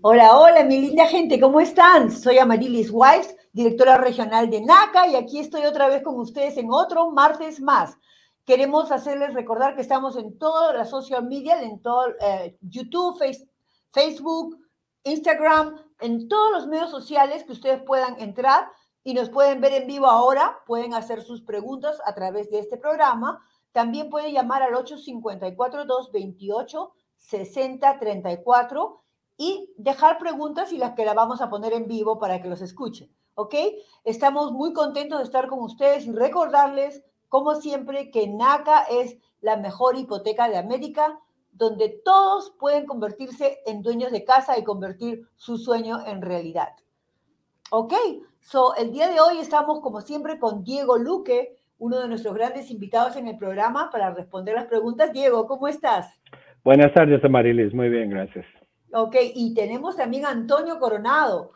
Hola, hola, mi linda gente, ¿cómo están? Soy Amarilis Weiss, directora regional de NACA, y aquí estoy otra vez con ustedes en otro martes más. Queremos hacerles recordar que estamos en todas las social media, en todo eh, YouTube, Facebook, Instagram, en todos los medios sociales que ustedes puedan entrar y nos pueden ver en vivo ahora, pueden hacer sus preguntas a través de este programa. También pueden llamar al 854-228-6034 y dejar preguntas y las que la vamos a poner en vivo para que los escuchen, ¿ok? Estamos muy contentos de estar con ustedes y recordarles, como siempre, que NACA es la mejor hipoteca de América, donde todos pueden convertirse en dueños de casa y convertir su sueño en realidad. Ok, so el día de hoy estamos como siempre con Diego Luque, uno de nuestros grandes invitados en el programa para responder las preguntas. Diego, ¿cómo estás? Buenas tardes, Amarilis. Muy bien, gracias. Ok, y tenemos también a Antonio Coronado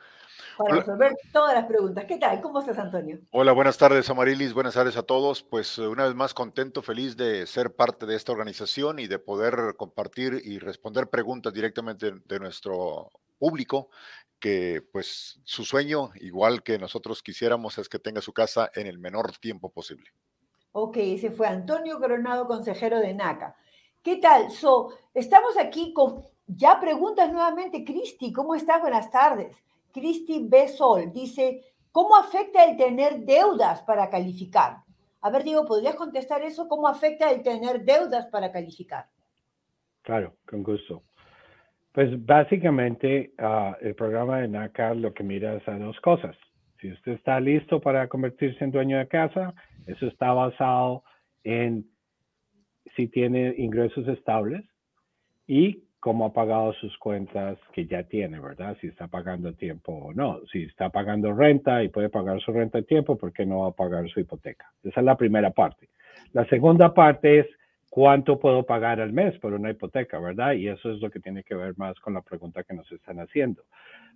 para resolver todas las preguntas. ¿Qué tal? ¿Cómo estás, Antonio? Hola, buenas tardes, Amarilis. Buenas tardes a todos. Pues eh, una vez más contento, feliz de ser parte de esta organización y de poder compartir y responder preguntas directamente de nuestro público que pues su sueño, igual que nosotros quisiéramos, es que tenga su casa en el menor tiempo posible. Ok, ese fue Antonio Coronado, consejero de NACA. ¿Qué tal? So, estamos aquí con ya preguntas nuevamente, Cristi, ¿cómo estás? Buenas tardes. Cristi B. Sol dice, ¿cómo afecta el tener deudas para calificar? A ver, Diego, ¿podrías contestar eso? ¿Cómo afecta el tener deudas para calificar? Claro, con gusto. Pues básicamente ah, el programa de NACA lo que mira es a dos cosas. Si usted está listo para convertirse en dueño de casa, eso está basado en si tiene ingresos estables y cómo ha pagado sus cuentas que ya tiene, ¿verdad? Si está pagando tiempo o no. Si está pagando renta y puede pagar su renta a tiempo, ¿por qué no va a pagar su hipoteca? Esa es la primera parte. La segunda parte es cuánto puedo pagar al mes por una hipoteca, ¿verdad? Y eso es lo que tiene que ver más con la pregunta que nos están haciendo.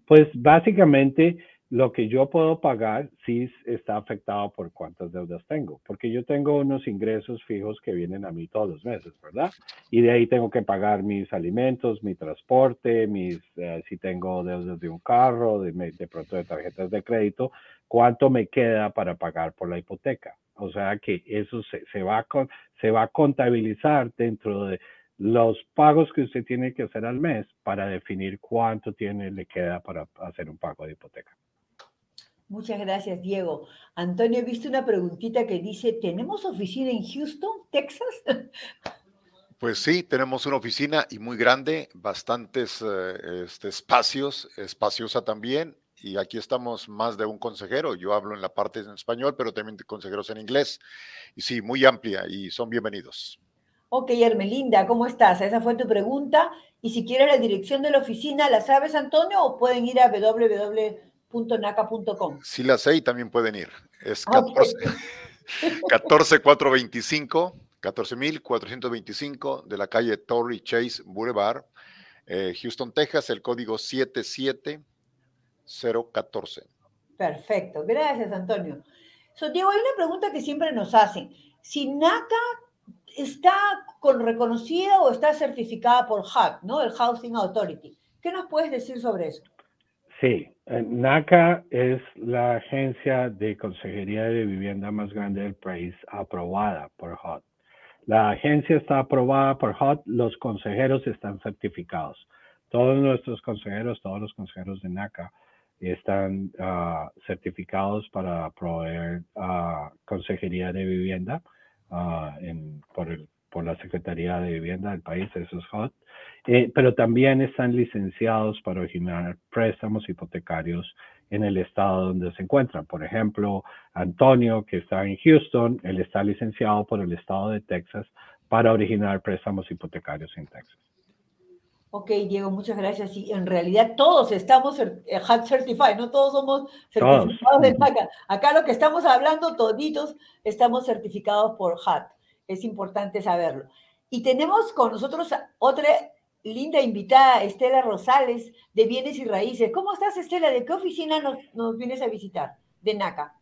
Pues básicamente lo que yo puedo pagar sí está afectado por cuántas deudas tengo, porque yo tengo unos ingresos fijos que vienen a mí todos los meses, ¿verdad? Y de ahí tengo que pagar mis alimentos, mi transporte, mis, eh, si tengo deudas de un carro, de, pronto de tarjetas de crédito, cuánto me queda para pagar por la hipoteca. O sea que eso se, se va, con, se va a contabilizar dentro de los pagos que usted tiene que hacer al mes para definir cuánto tiene, le queda para hacer un pago de hipoteca. Muchas gracias, Diego. Antonio, he visto una preguntita que dice, ¿tenemos oficina en Houston, Texas? Pues sí, tenemos una oficina y muy grande, bastantes eh, este, espacios, espaciosa también, y aquí estamos más de un consejero. Yo hablo en la parte en español, pero también consejeros en inglés. Y sí, muy amplia y son bienvenidos. Ok, Hermelinda, ¿cómo estás? Esa fue tu pregunta. Y si quieres la dirección de la oficina, ¿la sabes, Antonio? ¿O pueden ir a www naca.com. Sí la sé y también pueden ir. Es 14, 14425, 14425 de la calle Torrey Chase Boulevard, eh, Houston, Texas, el código 77014. Perfecto, gracias Antonio. So, Diego, hay una pregunta que siempre nos hacen. Si NACA está con reconocida o está certificada por HUD, ¿no? El Housing Authority. ¿Qué nos puedes decir sobre eso? Sí, eh, NACA es la agencia de consejería de vivienda más grande del país aprobada por HUD. La agencia está aprobada por HUD, los consejeros están certificados. Todos nuestros consejeros, todos los consejeros de NACA están ah, certificados para proveer uh, consejería de vivienda ah, por, el, por la Secretaría de Vivienda del país, eso es HUD. Eh, pero también están licenciados para originar préstamos hipotecarios en el estado donde se encuentran. Por ejemplo, Antonio, que está en Houston, él está licenciado por el estado de Texas para originar préstamos hipotecarios en Texas. Ok, Diego, muchas gracias. Y en realidad todos estamos HUD eh, certified, no todos somos certificados de acá. Acá lo que estamos hablando, toditos estamos certificados por HUD. Es importante saberlo. Y tenemos con nosotros otra linda invitada, Estela Rosales, de Bienes y Raíces. ¿Cómo estás, Estela? ¿De qué oficina nos, vienes a visitar? De NACA.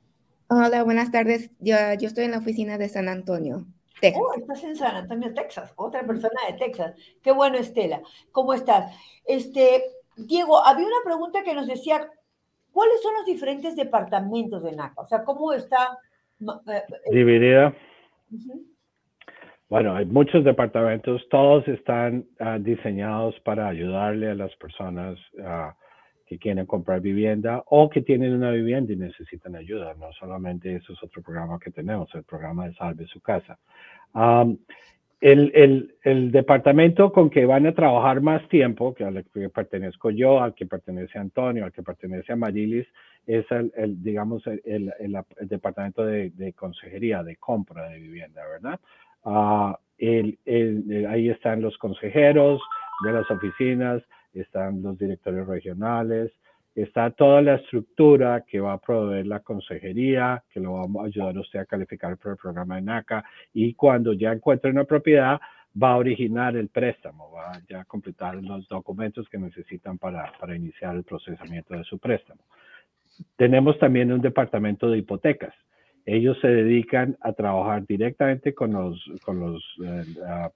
Hola, buenas tardes. Yo, yo estoy en la oficina de San Antonio, Texas. Oh, estás en San Antonio, Texas. Otra persona de Texas. Qué bueno, Estela. ¿Cómo estás? Este, Diego, había una pregunta que nos decía, ¿cuáles son los diferentes departamentos de NACA? O sea, ¿cómo está eh, dividida? Bueno, hay muchos departamentos, todos están ah, diseñados para ayudarle a las personas uh, que quieren comprar vivienda o que tienen una vivienda y necesitan ayuda. No solamente eso es otro programa que tenemos, el programa de Salve su Casa. el, departamento con que van a trabajar más tiempo, que al que pertenezco yo, al que pertenece Antonio, al que pertenece a Marilis, es el, digamos, el, departamento de, de, consejería, de compra de vivienda, ¿verdad? Uh, ahí están los consejeros de las oficinas, están los directores regionales, está toda la estructura que va a proveer la consejería, que lo va a ayudar a usted a calificar por el programa de NACA y cuando ya encuentre una propiedad va a originar el préstamo, va a completar los documentos que necesitan para, para iniciar el procesamiento de su préstamo. Tenemos también un departamento de hipotecas ellos se dedican a trabajar directamente con los, con los eh,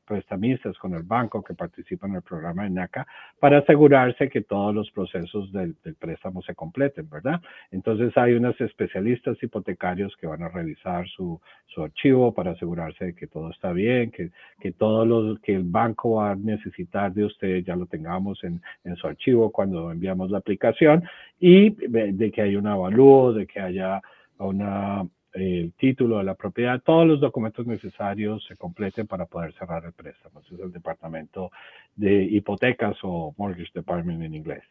prestamistas, con el banco que participa en el programa de NACA, para asegurarse que todos los procesos del, préstamo se completen, ¿verdad? Entonces hay unos especialistas hipotecarios que van a revisar su, su archivo para asegurarse de que todo está bien, que, que todo lo que el banco va a necesitar de usted ya lo tengamos en, en su archivo cuando enviamos la aplicación y de que haya un avalúo, de que haya una el título de la propiedad, todos los documentos necesarios se completen para poder cerrar el préstamo. Es el departamento de hipotecas o mortgage department en inglés.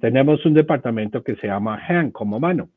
Tenemos un departamento que se llama hand como mano,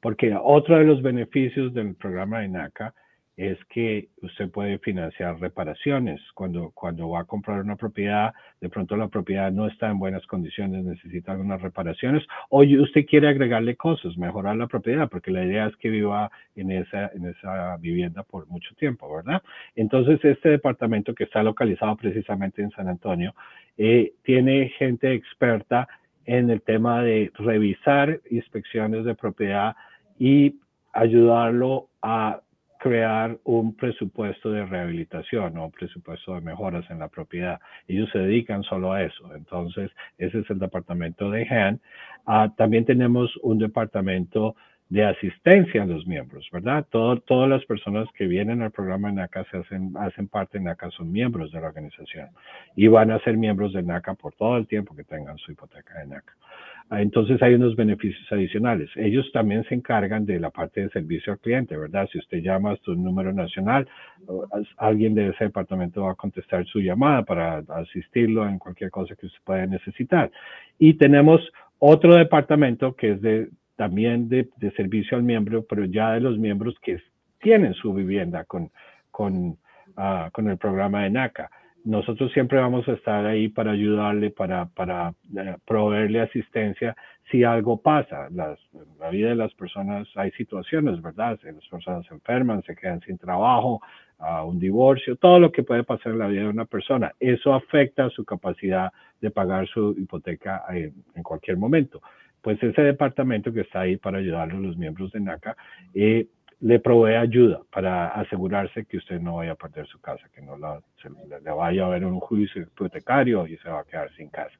porque otro de los beneficios del programa de NACA es que usted puede financiar reparaciones. Cuando, cuando va a comprar una propiedad, de pronto la propiedad no está en buenas condiciones, necesita algunas reparaciones, o usted quiere agregarle cosas, mejorar la propiedad, porque la idea es que viva en esa, en esa vivienda por mucho tiempo, ¿verdad? Entonces, este departamento que está localizado precisamente en San Antonio, eh, tiene gente experta en el tema de revisar inspecciones de propiedad y ayudarlo a crear un presupuesto de rehabilitación o un presupuesto de mejoras en la propiedad. Ellos se dedican solo a eso. Entonces, ese es el departamento de HAN. Ah, también tenemos un departamento de asistencia a los miembros, ¿verdad? todas las personas que vienen al programa NACA se hacen, hacen parte de NACA, son miembros de la organización y van a ser miembros de NACA por todo el tiempo que tengan su hipoteca de NACA. Ah, entonces hay unos beneficios adicionales. Ellos también se encargan de la parte de servicio al cliente, ¿verdad? Si usted llama a su número nacional, alguien de ese departamento va a contestar su llamada para asistirlo en cualquier cosa que usted pueda necesitar. Y tenemos otro departamento que es de también de, servicio al miembro, pero ya de los miembros que tienen su vivienda con, con, ah, con el programa de NACA. Nosotros siempre vamos a estar ahí para ayudarle, para, para eh, proveerle asistencia si algo pasa. Las, la vida de las personas hay situaciones, ¿verdad? Si las personas se enferman, se quedan sin trabajo, uh, un divorcio, todo lo que puede pasar en la vida de una persona. Eso afecta su capacidad de pagar su hipoteca en, en cualquier momento pues ese departamento que está ahí para ayudarle a los miembros de NACA eh, le provee ayuda para asegurarse que usted no vaya a perder su casa, que no la, le vaya a haber un juicio hipotecario y se va a quedar sin casa.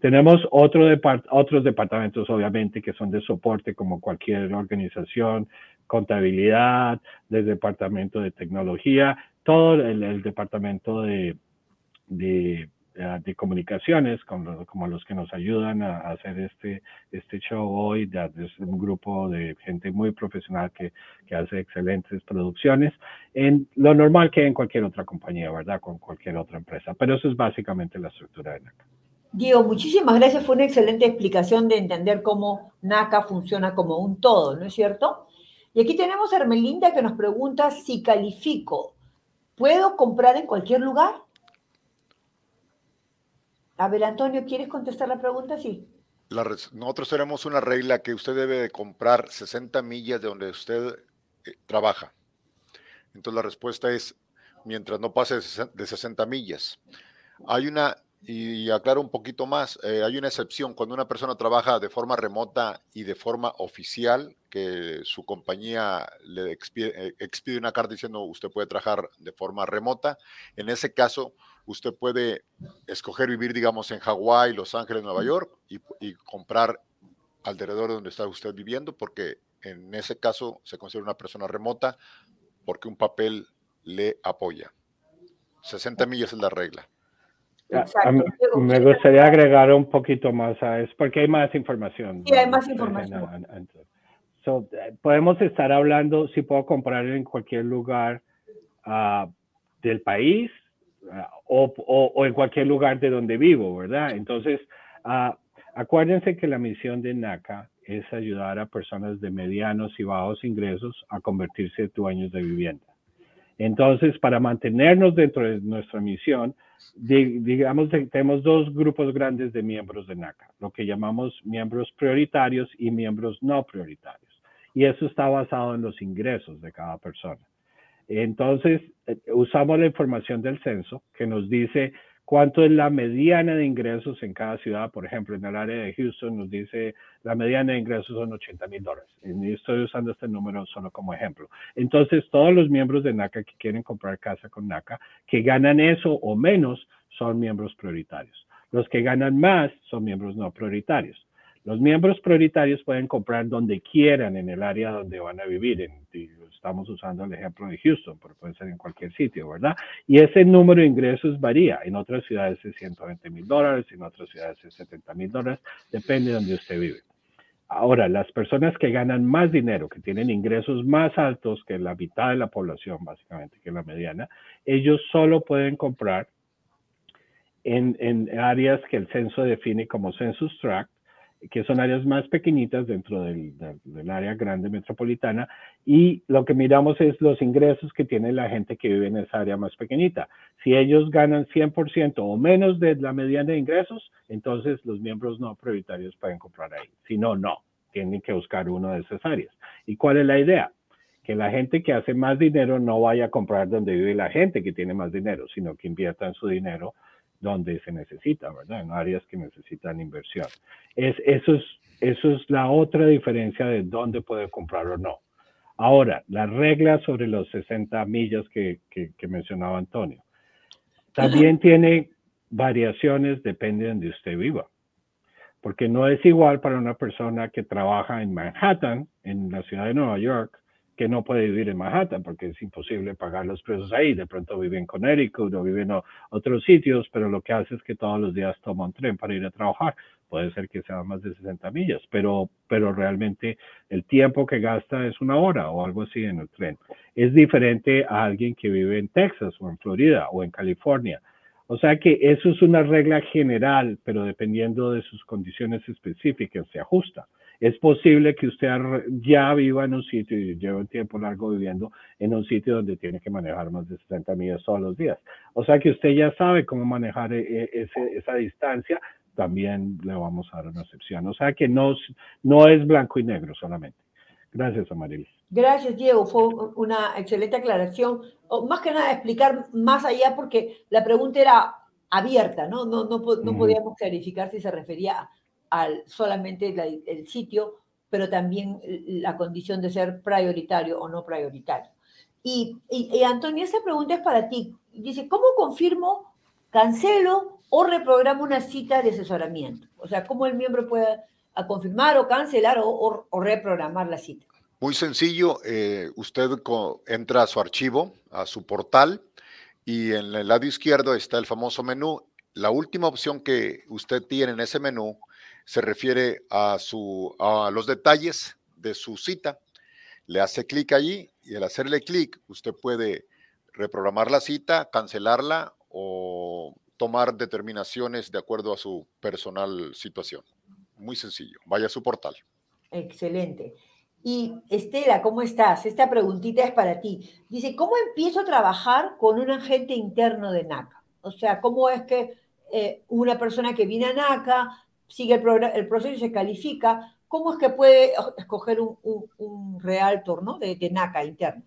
Tenemos otro otros departamentos, obviamente, que son de soporte, como cualquier organización, contabilidad, del departamento de tecnología, todo el, departamento de eh, de comunicaciones, como, como, los que nos ayudan a, hacer este, este show hoy, de, un grupo de gente muy profesional que, que, hace excelentes producciones, en lo normal que en cualquier otra compañía, ¿verdad? Con cualquier otra empresa. Pero eso es básicamente la estructura de NACA. Diego, muchísimas gracias. Fue una excelente explicación de entender cómo NACA funciona como un todo, ¿no es cierto? Y aquí tenemos a Hermelinda que nos pregunta si califico. ¿Puedo comprar en cualquier lugar? A ver, Antonio, ¿quieres contestar la pregunta? Sí. nosotros tenemos una regla que usted debe de comprar 60 millas de donde usted eh, trabaja. Entonces la respuesta es mientras no pase de 60 millas. Hay una y aclaro un poquito más, eh, hay una excepción cuando una persona trabaja de forma remota y de forma oficial, que su compañía le expide, expide, una carta diciendo usted puede trabajar de forma remota. En ese caso, usted puede escoger vivir, digamos, en Hawái, Los Ángeles, Nueva York y, y comprar alrededor de donde está usted viviendo, porque en ese caso se considera una persona remota porque un papel le apoya. 60 millas es la regla. Exacto. me gustaría agregar un poquito más a eso, porque hay más información. Sí, hay más información. Eh, podemos estar hablando si puedo comprar en cualquier lugar uh, del país o, o, o, en cualquier lugar de donde vivo, ¿verdad? Entonces, uh, acuérdense que la misión de NACA es ayudar a personas de medianos y bajos ingresos a convertirse en dueños de vivienda. Entonces, para mantenernos dentro de nuestra misión, digamos, tenemos dos grupos grandes de miembros de NACA, lo que llamamos miembros prioritarios y miembros no prioritarios. Y eso está basado en los ingresos de cada persona. Entonces, eh, usamos la información del censo que nos dice cuánto es la mediana de ingresos en cada ciudad. Por ejemplo, en el área de Houston nos dice la mediana de ingresos son 80 mil dólares. Y estoy usando este número solo como ejemplo. Entonces, todos los miembros de NACA que quieren comprar casa con NACA, que ganan eso o menos, son miembros prioritarios. Los que ganan más son miembros no prioritarios. Los miembros prioritarios pueden comprar donde quieran en el área donde van a vivir. Estamos usando el ejemplo de Houston, pero puede ser en cualquier sitio, ¿verdad? Y ese número de ingresos varía. En otras ciudades es 120 mil dólares, en otras ciudades es 70 mil dólares, depende de donde usted vive. Ahora, las personas que ganan más dinero, que tienen ingresos más altos que la mitad de la población, básicamente, que la mediana, ellos solo pueden comprar en, en áreas que el censo define como census tract, que son áreas más pequeñitas dentro del, área grande metropolitana y lo que miramos es los ingresos que tiene la gente que vive en esa área más pequeñita. Si ellos ganan 100% o menos de la mediana de ingresos, entonces los miembros no prioritarios pueden comprar ahí. Si no, no, tienen que buscar una de esas áreas. ¿Y cuál es la idea? Que la gente que hace más dinero no vaya a comprar donde vive la gente que tiene más dinero, sino que inviertan su dinero donde se necesita, ¿verdad? En áreas que necesitan inversión. Es, eso, es, eso es la otra diferencia de dónde puede comprar o no. Ahora, la regla sobre los 60 millas que, que, que mencionaba Antonio. También tiene variaciones, depende de donde usted viva. Porque no es igual para una persona que trabaja en Manhattan, en la ciudad de Nueva York, que no puede vivir en Manhattan porque es imposible pagar los precios ahí. De pronto vive en Connecticut o vive en otros sitios, pero lo que hace es que todos los días toma un tren para ir a trabajar. Puede ser que sea más de 60 millas, pero, pero realmente el tiempo que gasta es una hora o algo así en el tren. Es diferente a alguien que vive en Texas o en Florida o en California. O sea que eso es una regla general, pero dependiendo de sus condiciones específicas se ajusta es posible que usted ya viva en un sitio y lleve un tiempo largo viviendo en un sitio donde tiene que manejar más de 70 millas todos los días. O sea que usted ya sabe cómo manejar e, e, esa distancia, también le vamos a dar una excepción. O sea que no, no es blanco y negro solamente. Gracias, Amarilis. Gracias, Diego. Fue una excelente aclaración. O más que nada, explicar más allá porque la pregunta era abierta, ¿no? No, no, no podíamos clarificar si se refería solamente el sitio, pero también la condición de ser prioritario o no prioritario. Y, y, Antonio, esta pregunta es para ti. Dice, ¿cómo confirmo, cancelo o reprogramo una cita de asesoramiento? O sea, ¿cómo el miembro puede confirmar o cancelar o, reprogramar la cita? Muy sencillo, eh, usted entra a su archivo, a su portal, y en el lado izquierdo está el famoso menú. La última opción que usted tiene en ese menú se refiere a, su, a los detalles de su cita. Le hace clic allí y al hacerle clic usted puede reprogramar la cita, cancelarla o tomar determinaciones de acuerdo a su personal situación. Muy sencillo. Vaya a su portal. Excelente. Y Estela, ¿cómo estás? Esta preguntita es para ti. Dice, ¿cómo empiezo a trabajar con un agente interno de NACA? O sea, ¿cómo es que eh, una persona que viene a NACA sigue el, proceso y se califica, ¿cómo es que puede escoger un, un, realtor ¿no? de, NACA interno?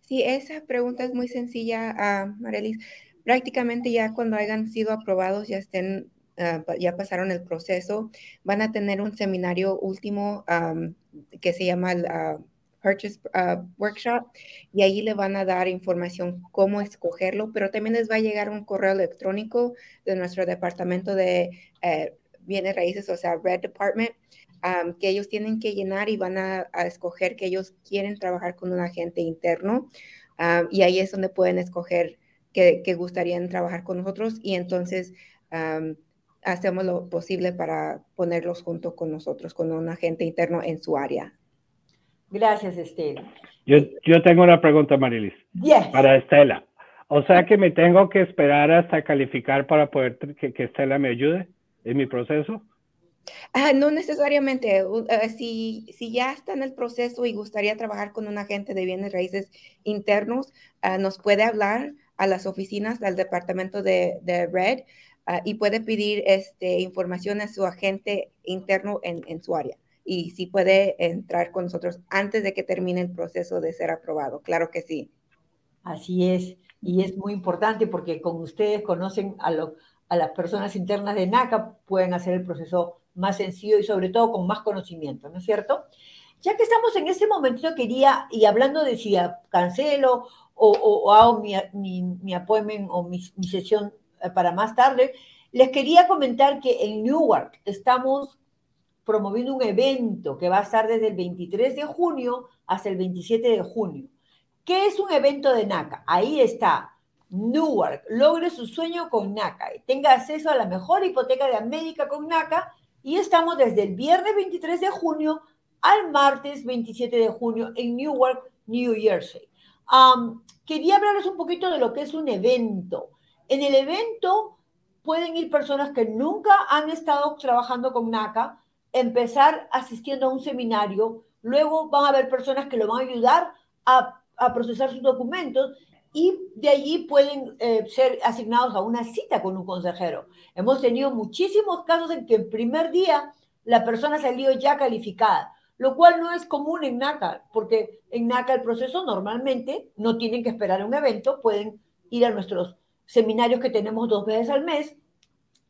Sí, esa pregunta es muy sencilla, uh, Marelis. prácticamente ya cuando hayan sido aprobados, ya estén, ah, ya pasaron el proceso, van a tener un seminario último que se llama el Purchase ah, Workshop y ahí le van a dar información cómo escogerlo, pero también les va a llegar un correo electrónico de nuestro departamento de eh, bienes raíces, o sea, Red Department, que ellos tienen que llenar y van a, escoger que ellos quieren trabajar con un agente interno. y ahí es donde pueden escoger que, gustarían trabajar con nosotros y entonces hacemos lo posible para ponerlos junto con nosotros, con un agente interno en su área. Gracias, Estela. Yo, yo tengo una pregunta, Marilis. Yes. Para Estela. O sea que me tengo que esperar hasta calificar para poder que, que Estela me ayude en mi proceso. Ah, no necesariamente. Eh, si, si, ya está en el proceso y gustaría trabajar con un agente de bienes raíces internos, ah, nos puede hablar a las oficinas del departamento de, de Red ah, y puede pedir este, información a su agente interno en, en, su área. Y si puede entrar con nosotros antes de que termine el proceso de ser aprobado. Claro que sí. Así es. Y es muy importante porque con ustedes conocen a, lo, a las personas internas de NACA, pueden hacer el proceso más sencillo y sobre todo con más conocimiento, ¿no es cierto? Ya que estamos en ese momento, quería, y hablando de si cancelo o, hago mi, mi, o mi, mi sesión eh, para más tarde, les quería comentar que en Newark estamos promoviendo un evento que va a estar desde el 23 de junio hasta el 27 de junio. ¿Qué es un evento de NACA? Ahí está. Newark, logre su sueño con NACA. Tenga acceso a la mejor hipoteca de América con NACA y estamos desde el viernes 23 de junio al martes 27 de junio en Newark, New Jersey. quería hablarles un poquito de lo que es un evento. En el evento pueden ir personas que nunca han estado trabajando con NACA, empezar asistiendo a un seminario, luego van a haber personas que lo van a ayudar a procesar sus documentos y de allí pueden eh, ser asignados a una cita con un consejero. Hemos tenido muchísimos casos en que el primer día la persona salió ya calificada, lo cual no es común en NACA, porque en NACA el proceso normalmente no tienen que esperar un evento, pueden ir a nuestros seminarios que tenemos dos veces al mes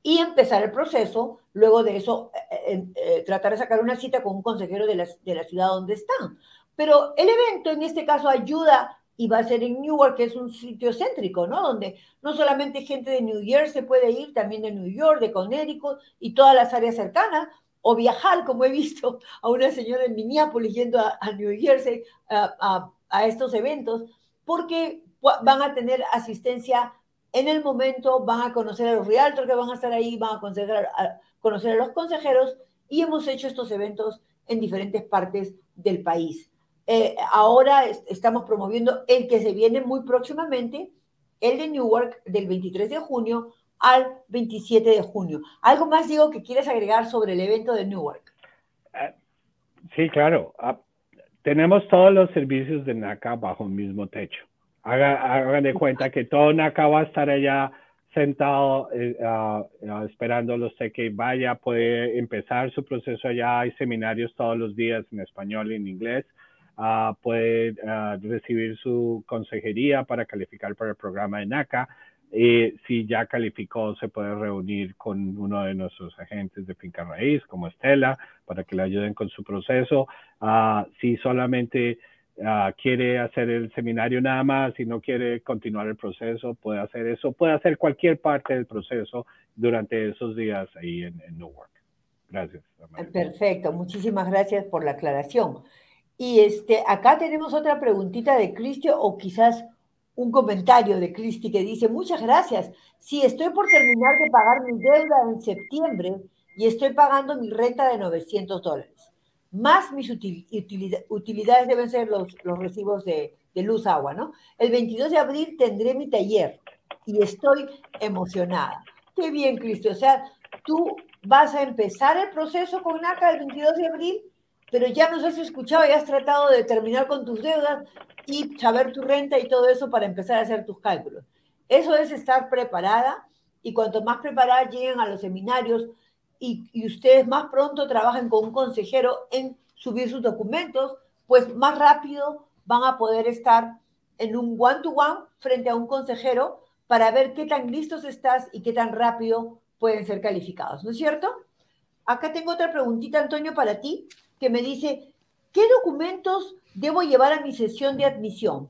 y empezar el proceso, luego de eso eh, eh, tratar de sacar una cita con un consejero de la, de la ciudad donde están. Pero el evento en este caso ayuda y va a ser en Newark, que es un sitio céntrico, ¿no? Donde no solamente gente de New Jersey puede ir, también de New York, de Connecticut y todas las áreas cercanas, o viajar, como he visto a una señora en Minneapolis yendo a, New Jersey a, estos eventos, porque van a tener asistencia en el momento, van a conocer a los realtors que van a estar ahí, van a, a conocer a los consejeros y hemos hecho estos eventos en diferentes partes del país. Eh, ahora estamos promoviendo el que se viene muy próximamente, el de Newark, del 23 de junio al 27 de junio. ¿Algo más, Diego, que quieres agregar sobre el evento de Newark? Eh, sí, claro. Ah, tenemos todos los servicios de NACA bajo el mismo techo. hagan de cuenta que todo NACA va a estar allá sentado eh, ah, ah, esperando los que vaya, puede empezar su proceso allá. Hay seminarios todos los días en español y en inglés. Ah, puede ah, recibir su consejería para calificar para el programa de NACA. Y si ya calificó, se puede reunir con uno de nuestros agentes de finca raíz, como Estela, para que le ayuden con su proceso. Uh, si solamente quiere hacer el seminario nada más y no quiere continuar el proceso, puede hacer eso. Puede hacer cualquier parte del proceso durante esos días ahí en, en Newark. Gracias. Perfecto. Muchísimas gracias por la aclaración. Y este, acá tenemos otra preguntita de Cristi o quizás un comentario de Cristi que dice, muchas gracias. Sí, estoy por terminar de pagar mi deuda en septiembre y estoy pagando mi renta de 900 dólares. Más mis utilidades deben ser los, los recibos de, de luz, agua, ¿no? El 22 de abril tendré mi taller y estoy emocionada. Qué bien, Cristi. O sea, tú vas a empezar el proceso con NACA el 22 de abril pero ya nos has escuchado y has tratado de terminar con tus deudas y saber tu renta y todo eso para empezar a hacer tus cálculos. Eso es estar preparada y cuanto más preparada lleguen a los seminarios y, ustedes más pronto trabajen con un consejero en subir sus documentos, pues más rápido van a poder estar en un one-to-one -one frente a un consejero para ver qué tan listos estás y qué tan rápido pueden ser calificados, ¿no es cierto? Acá tengo otra preguntita, Antonio, para ti, que me dice, ¿qué documentos debo llevar a mi sesión de admisión?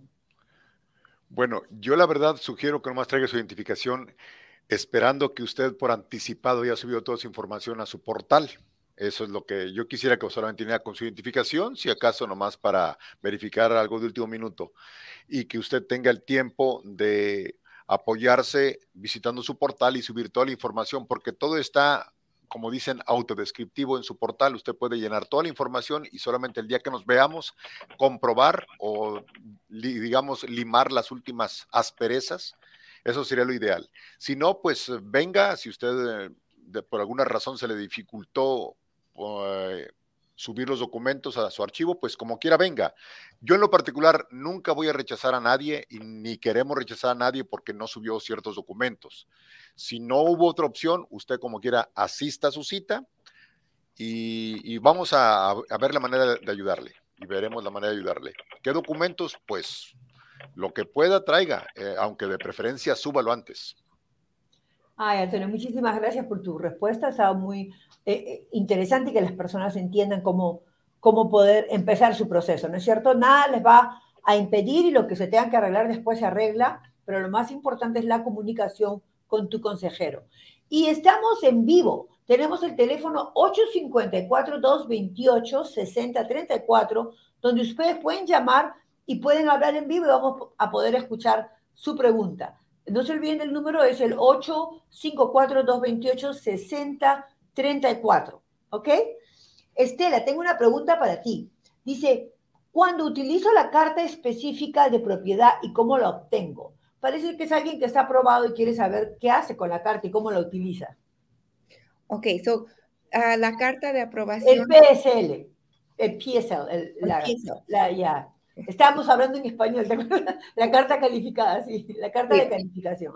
Bueno, yo la verdad sugiero que nomás traiga su identificación esperando que usted por anticipado haya subido toda su información a su portal. Eso es lo que yo quisiera que solamente tenga con su identificación, si acaso nomás para verificar algo de último minuto, y que usted tenga el tiempo de apoyarse visitando su portal y subir toda la información, porque todo está, como dicen, autodescriptivo en su portal. Usted puede llenar toda la información y solamente el día que nos veamos, comprobar o, digamos, limar las últimas asperezas. Eso sería lo ideal. Si no, pues venga, si usted eh, por alguna razón se le dificultó eh, subir los documentos a su archivo, pues como quiera venga. Yo en lo particular nunca voy a rechazar a nadie y ni queremos rechazar a nadie porque no subió ciertos documentos. Si no hubo otra opción, usted como quiera asista a su cita y, vamos a, ver la manera de, ayudarle y veremos la manera de ayudarle. ¿Qué documentos? Pues lo que pueda traiga, eh, aunque de preferencia súbalo antes. Ay, Antonio, muchísimas gracias por tu respuesta. Estaba muy eh, eh, interesante que las personas entiendan cómo, cómo poder empezar su proceso, ¿no es cierto? Nada les va a impedir y lo que se tenga que arreglar después se arregla, pero lo más importante es la comunicación con tu consejero. Y estamos en vivo. Tenemos el teléfono 854-228-6034, donde ustedes pueden llamar y pueden hablar en vivo y vamos a poder escuchar su pregunta. No se olviden el número, es el 854-228-6034. ¿Ok? Estela, tengo una pregunta para ti. Dice, cuando utilizo la carta específica de propiedad y cómo la obtengo, parece que es alguien que está aprobado y quiere saber qué hace con la carta y cómo la utiliza. Ok, so ah, la carta de aprobación. El PSL, el PSL, el, la, La, ya. Estábamos hablando en español, La carta calificada, sí, la carta de calificación.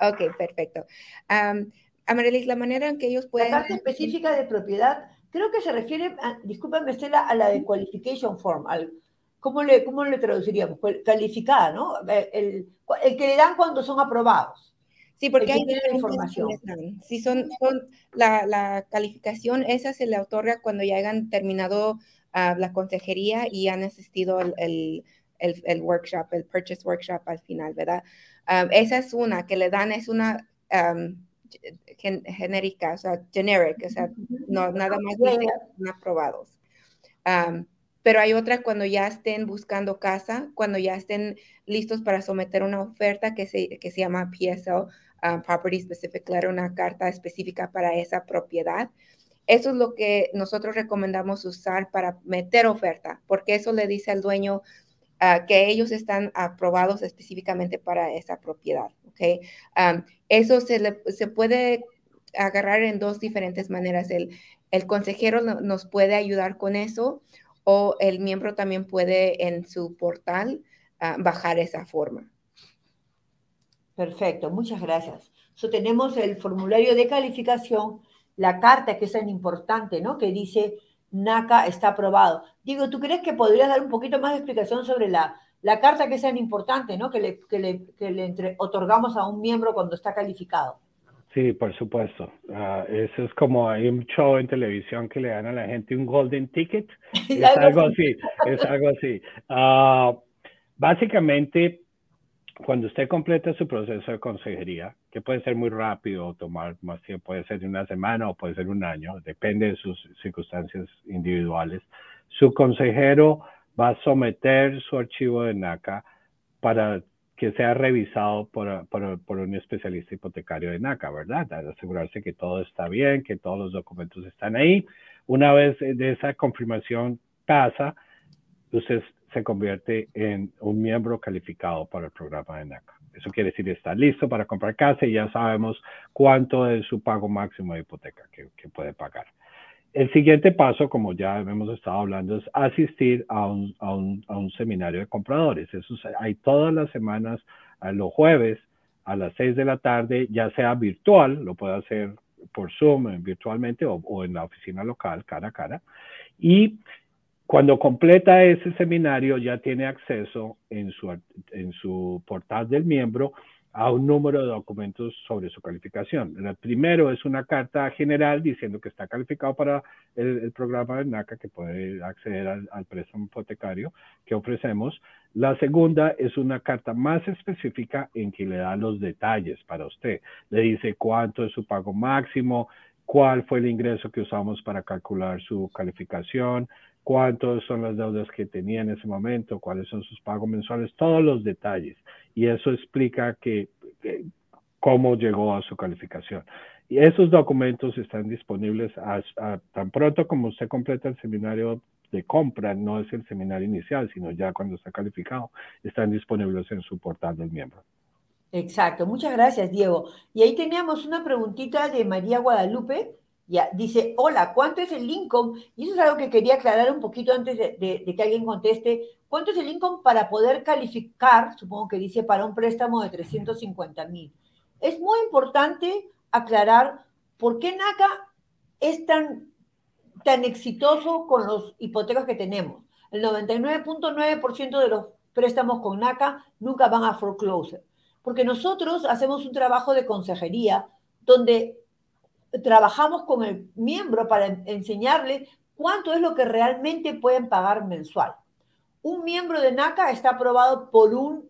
Ok, perfecto. Um, Amarilis, la manera en que ellos pueden... La carta específica de propiedad, creo que se refiere, discúlpame Estela, a la de qualification form, al, ¿cómo, le, ¿cómo le traduciríamos? Calificada, ¿no? El, el que le dan cuando son aprobados. Sí, porque hay la información. Si son, son la, la, calificación, esa se le otorga cuando ya hayan terminado la consejería y han asistido al el, el, workshop, el purchase workshop al final, ¿verdad? esa es una que le dan, es una genérica, o sea, generic, o sea, no, nada más dice aprobados. pero hay otra cuando ya estén buscando casa, cuando ya estén listos para someter una oferta que se, que se llama PSO, Property Specific Letter, una carta específica para esa propiedad. Eso es lo que nosotros recomendamos usar para meter oferta, porque eso le dice al dueño ah, que ellos están aprobados específicamente para esa propiedad. ¿okay? eso se, se, puede agarrar en dos diferentes maneras. El, el consejero nos puede ayudar con eso o el miembro también puede en su portal ah, bajar esa forma. Perfecto, muchas gracias. So, tenemos el formulario de calificación la carta que es tan importante, ¿no? Que dice NACA está aprobado. Digo, ¿tú crees que podrías dar un poquito más de explicación sobre la, la carta que es tan importante, ¿no? Que le, que le, que le entre, otorgamos a un miembro cuando está calificado. Sí, por supuesto. Uh, eso es como hay un show en televisión que le dan a la gente un golden ticket. Es algo así, es algo así. Uh, básicamente, cuando usted completa su proceso de consejería, que puede ser muy rápido o tomar más tiempo, puede ser de una semana o puede ser un año, depende de sus circunstancias individuales, su consejero va a someter su archivo de NACA para que sea revisado por, por, por, un especialista hipotecario de NACA, ¿verdad? Asegurarse que todo está bien, que todos los documentos están ahí. Una vez de esa confirmación pasa, usted se convierte en un miembro calificado para el programa de NACA. Eso quiere decir está listo para comprar casa y ya sabemos cuánto es su pago máximo de hipoteca que, puede pagar. El siguiente paso, como ya hemos estado hablando, es asistir a un, a un, a un seminario de compradores. Eso hay todas las semanas, los jueves a las 6 de la tarde, ya sea virtual, lo puede hacer por Zoom virtualmente o, o en la oficina local, cara a cara. Y cuando completa ese seminario ya tiene acceso en su, en su portal del miembro a un número de documentos sobre su calificación. El primero es una carta general diciendo que está calificado para el, programa de NACA, que puede acceder al, al, préstamo hipotecario que ofrecemos. La segunda es una carta más específica en que le da los detalles para usted. Le dice cuánto es su pago máximo, cuál fue el ingreso que usamos para calcular su calificación, cuántos son las deudas que tenía en ese momento, cuáles son sus pagos mensuales, todos los detalles. Y eso explica que, cómo llegó a su calificación. Y esos documentos están disponibles tan pronto como usted completa el seminario de compra, no es el seminario inicial, sino ya cuando está calificado, están disponibles en su portal del miembro. Exacto, muchas gracias, Diego. Y ahí teníamos una preguntita de María Guadalupe ya, dice, hola, ¿cuánto es el income? Y eso es algo que quería aclarar un poquito antes de, que alguien conteste. ¿Cuánto es el income para poder calificar? Supongo que dice para un préstamo de 350 mil. Es muy importante aclarar por qué NACA es tan, tan exitoso con los hipotecas que tenemos. El 99.9% de los préstamos con NACA nunca van a foreclosure. Porque nosotros hacemos un trabajo de consejería donde trabajamos con el miembro para enseñarle cuánto es lo que realmente pueden pagar mensual. Un miembro de NACA está aprobado por un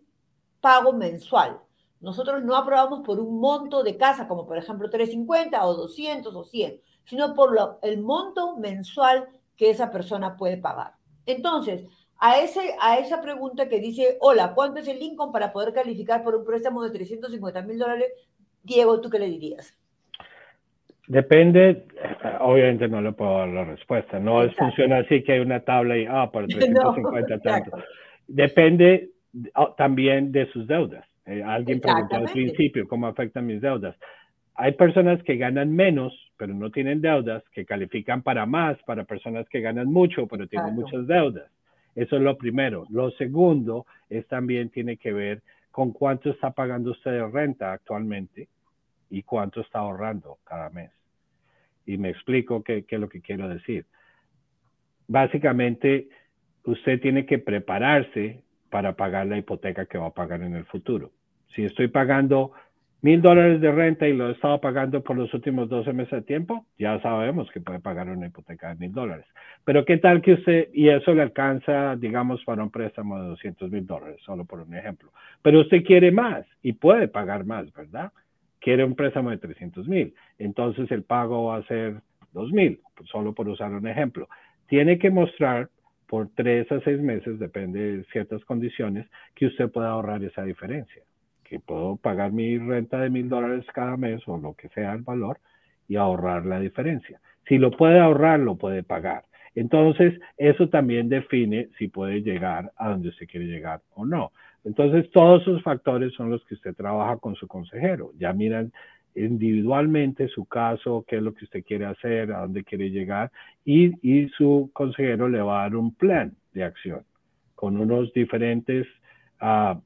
pago mensual. Nosotros no aprobamos por un monto de casa, como por ejemplo 350 o 200 o 100, sino por el monto mensual que esa persona puede pagar. Entonces, a, esa pregunta que dice, hola, ¿cuánto es el income para poder calificar por un préstamo de 350 mil dólares? Diego, ¿tú qué le dirías? Depende, obviamente no le puedo dar la respuesta. No funciona así que hay una tabla y, ah, por 350 tanto. Depende oh, también de sus deudas. Eh, alguien preguntó al principio cómo afectan mis deudas. Hay personas que ganan menos, pero no tienen deudas, que califican para más, para personas que ganan mucho, pero tienen muchas deudas. Eso es lo primero. Lo segundo es también tiene que ver con cuánto está pagando usted de renta actualmente y cuánto está ahorrando cada mes. Y me explico qué, es lo que quiero decir. Básicamente, usted tiene que prepararse para pagar la hipoteca que va a pagar en el futuro. Si estoy pagando mil dólares de renta y lo he estado pagando por los últimos 12 meses de tiempo, ya sabemos que puede pagar una hipoteca de mil dólares. Pero qué tal que usted, y eso le alcanza, digamos, para un préstamo de 200 mil dólares, solo por un ejemplo. Pero usted quiere más y puede pagar más, ¿verdad? Quiere un préstamo de 300 mil, entonces el pago va a ser 2 mil, solo por usar un ejemplo. Tiene que mostrar por tres a seis meses, depende de ciertas condiciones, que usted pueda ahorrar esa diferencia, que puedo pagar mi renta de mil dólares cada mes o lo que sea el valor y ahorrar la diferencia. Si lo puede ahorrar, lo puede pagar. Entonces, eso también define si puede llegar a donde usted quiere llegar o no. Entonces, todos esos factores son los que usted trabaja con su consejero. Ya miran individualmente su caso, qué es lo que usted quiere hacer, a dónde quiere llegar, y, su consejero le va a dar un plan de acción con unos diferentes uh,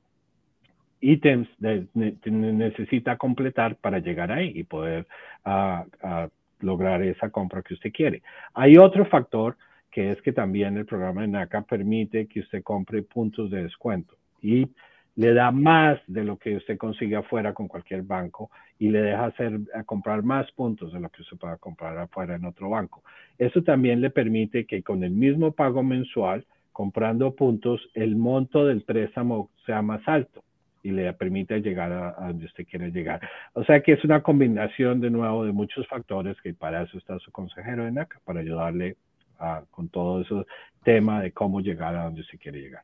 ítems que necesita completar para llegar ahí y poder uh, lograr esa compra que usted quiere. Hay otro factor que es que también el programa de NACA permite que usted compre puntos de descuento y le da más de lo que usted consigue afuera con cualquier banco y le deja hacer a comprar más puntos de lo que usted pueda comprar afuera en otro banco. Eso también le permite que con el mismo pago mensual, comprando puntos, el monto del préstamo sea más alto y le permite llegar a, donde usted quiere llegar. O sea que es una combinación de nuevo de muchos factores que para eso está su consejero de NACA, para ayudarle con todo ese tema de cómo llegar a donde usted quiere llegar.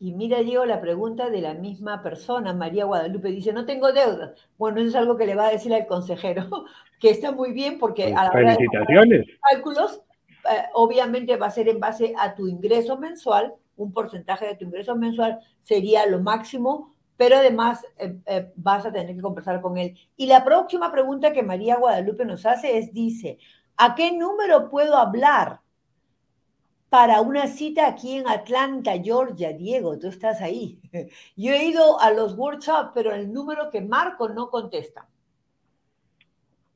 Y mira, Diego, la pregunta de la misma persona, María Guadalupe, dice, no tengo deuda. Bueno, eso es algo que le va a decir al consejero, que está muy bien porque a la hora de los cálculos, eh, obviamente va a ser en base a tu ingreso mensual, un porcentaje de tu ingreso mensual sería lo máximo, pero además eh, eh, vas a tener que conversar con él. Y la próxima pregunta que María Guadalupe nos hace es, dice, ¿a qué número puedo hablar? Para una cita aquí en Atlanta, Georgia. Diego, tú estás ahí. Yo he ido a los workshops, pero el número que marco no contesta.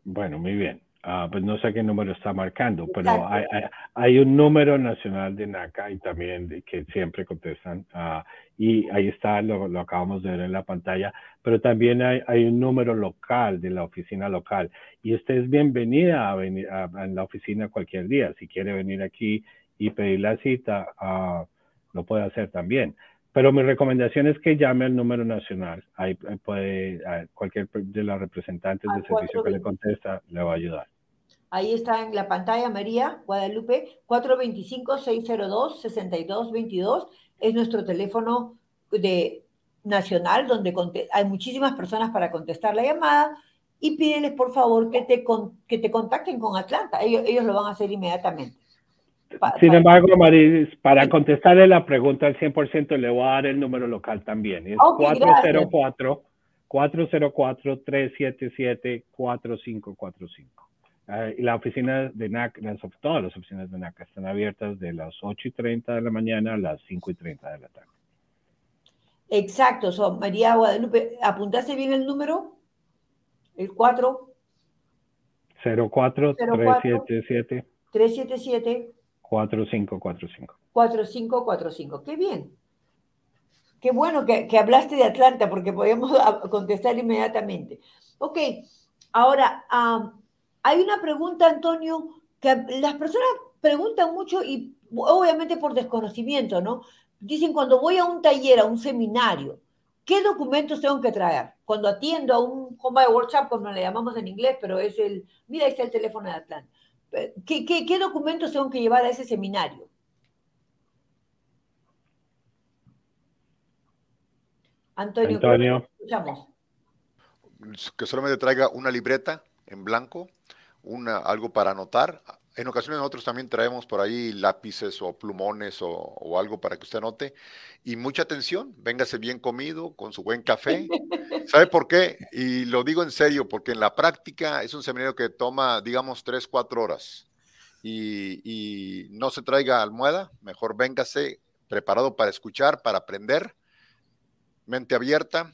Bueno, muy bien. Ah, pues no sé qué número está marcando, pero hay, hay, un número nacional de NACA y también de, que siempre contestan. Uh, y ahí está, lo, lo, acabamos de ver en la pantalla, pero también hay, hay, un número local de la oficina local. Y usted es bienvenida a venir a, la oficina cualquier día. Si quiere venir aquí y pedir la cita, uh, lo puede hacer también. Pero mi recomendación es que llame al número nacional. Ahí puede, cualquier de las representantes del servicio que le contesta le va a ayudar. Ahí está en la pantalla, María Guadalupe, 425-602-6222. Es nuestro teléfono de nacional donde hay muchísimas personas para contestar la llamada y pídeles por favor que te, que te contacten con Atlanta. Ellos, ellos lo van a hacer inmediatamente. Sin embargo, Maris, para contestarle la pregunta al 100%, le voy a dar el número local también. Es 404 404 4545 y la oficina de NAC, todas las oficinas de NAC están abiertas de las 8 y 30 de la mañana a las 5 y 30 de la tarde. Exacto, son María Guadalupe, ¿apuntaste bien el número? El 4. 04 377 377 4545. 4545. Qué bien. Qué bueno que, hablaste de Atlanta porque podíamos contestar inmediatamente. Ok, ahora, hay una pregunta, Antonio, que las personas preguntan mucho y obviamente por desconocimiento, ¿no? Dicen, cuando voy a un taller, a un seminario, ¿qué documentos tengo que traer? Cuando atiendo a un home workshop, como le llamamos en inglés, pero es el, mira, ahí está el teléfono de Atlanta. ¿Qué, qué, documentos tengo que llevar a ese seminario? Antonio, Antonio. escuchamos. Que solamente traiga una libreta en blanco, una, algo para anotar. En ocasiones nosotros también traemos por ahí lápices o plumones o, o, algo para que usted anote. Y mucha atención, véngase bien comido, con su buen café. ¿Sabe por qué? Y lo digo en serio, porque en la práctica es un seminario que toma, digamos, tres, cuatro horas. Y, y no se traiga almohada, mejor véngase preparado para escuchar, para aprender, mente abierta,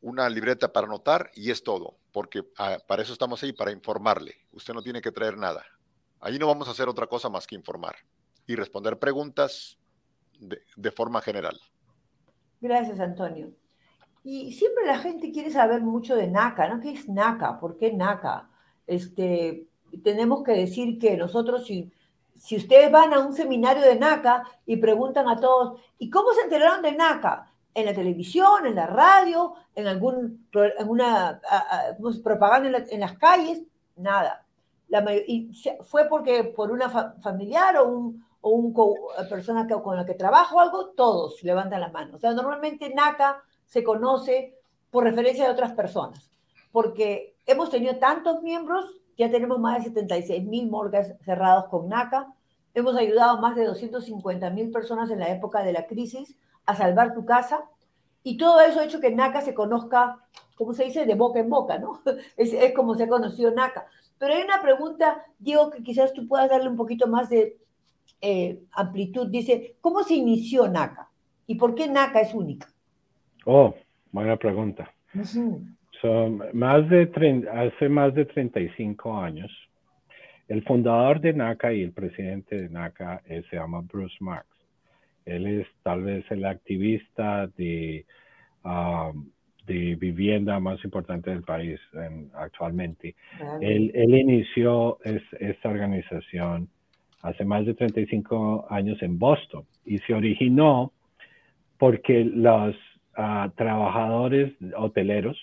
una libreta para anotar y es todo, porque ah, para eso estamos ahí, para informarle. Usted no tiene que traer nada. Ahí no vamos a hacer otra cosa más que informar y responder preguntas de, forma general. Gracias, Antonio. Y siempre la gente quiere saber mucho de NACA, ¿no? ¿Qué es NACA? ¿Por qué NACA? Este, tenemos que decir que nosotros, si, si ustedes van a un seminario de NACA y preguntan a todos, ¿y cómo se enteraron de NACA? en la televisión, en la radio, en alguna propaganda en, las calles, nada. La y fue porque por una familiar o un, o un persona que, con la que trabajo algo, todos levantan la mano. O sea, normalmente NACA se conoce por referencia de otras personas, porque hemos tenido tantos miembros, ya tenemos más de 76 mil morgas cerrados con NACA, hemos ayudado a más de 250 mil personas en la época de la crisis, a salvar tu casa. Y todo eso ha hecho que NACA se conozca, como se dice, de boca en boca, ¿no? Es, es como se ha conocido NACA. Pero hay una pregunta, Diego, que quizás tú puedas darle un poquito más de eh, amplitud. Dice, ¿cómo se inició NACA? ¿Y por qué NACA es única? Oh, buena pregunta. más de hace más de 35 años, el fundador de NACA y el presidente de NACA eh, se llama Bruce Marks. Él es tal vez el activista de, um, de vivienda más importante del país actualmente. Él, inició esta organización hace más de 35 años en Boston y se originó porque los ah, trabajadores hoteleros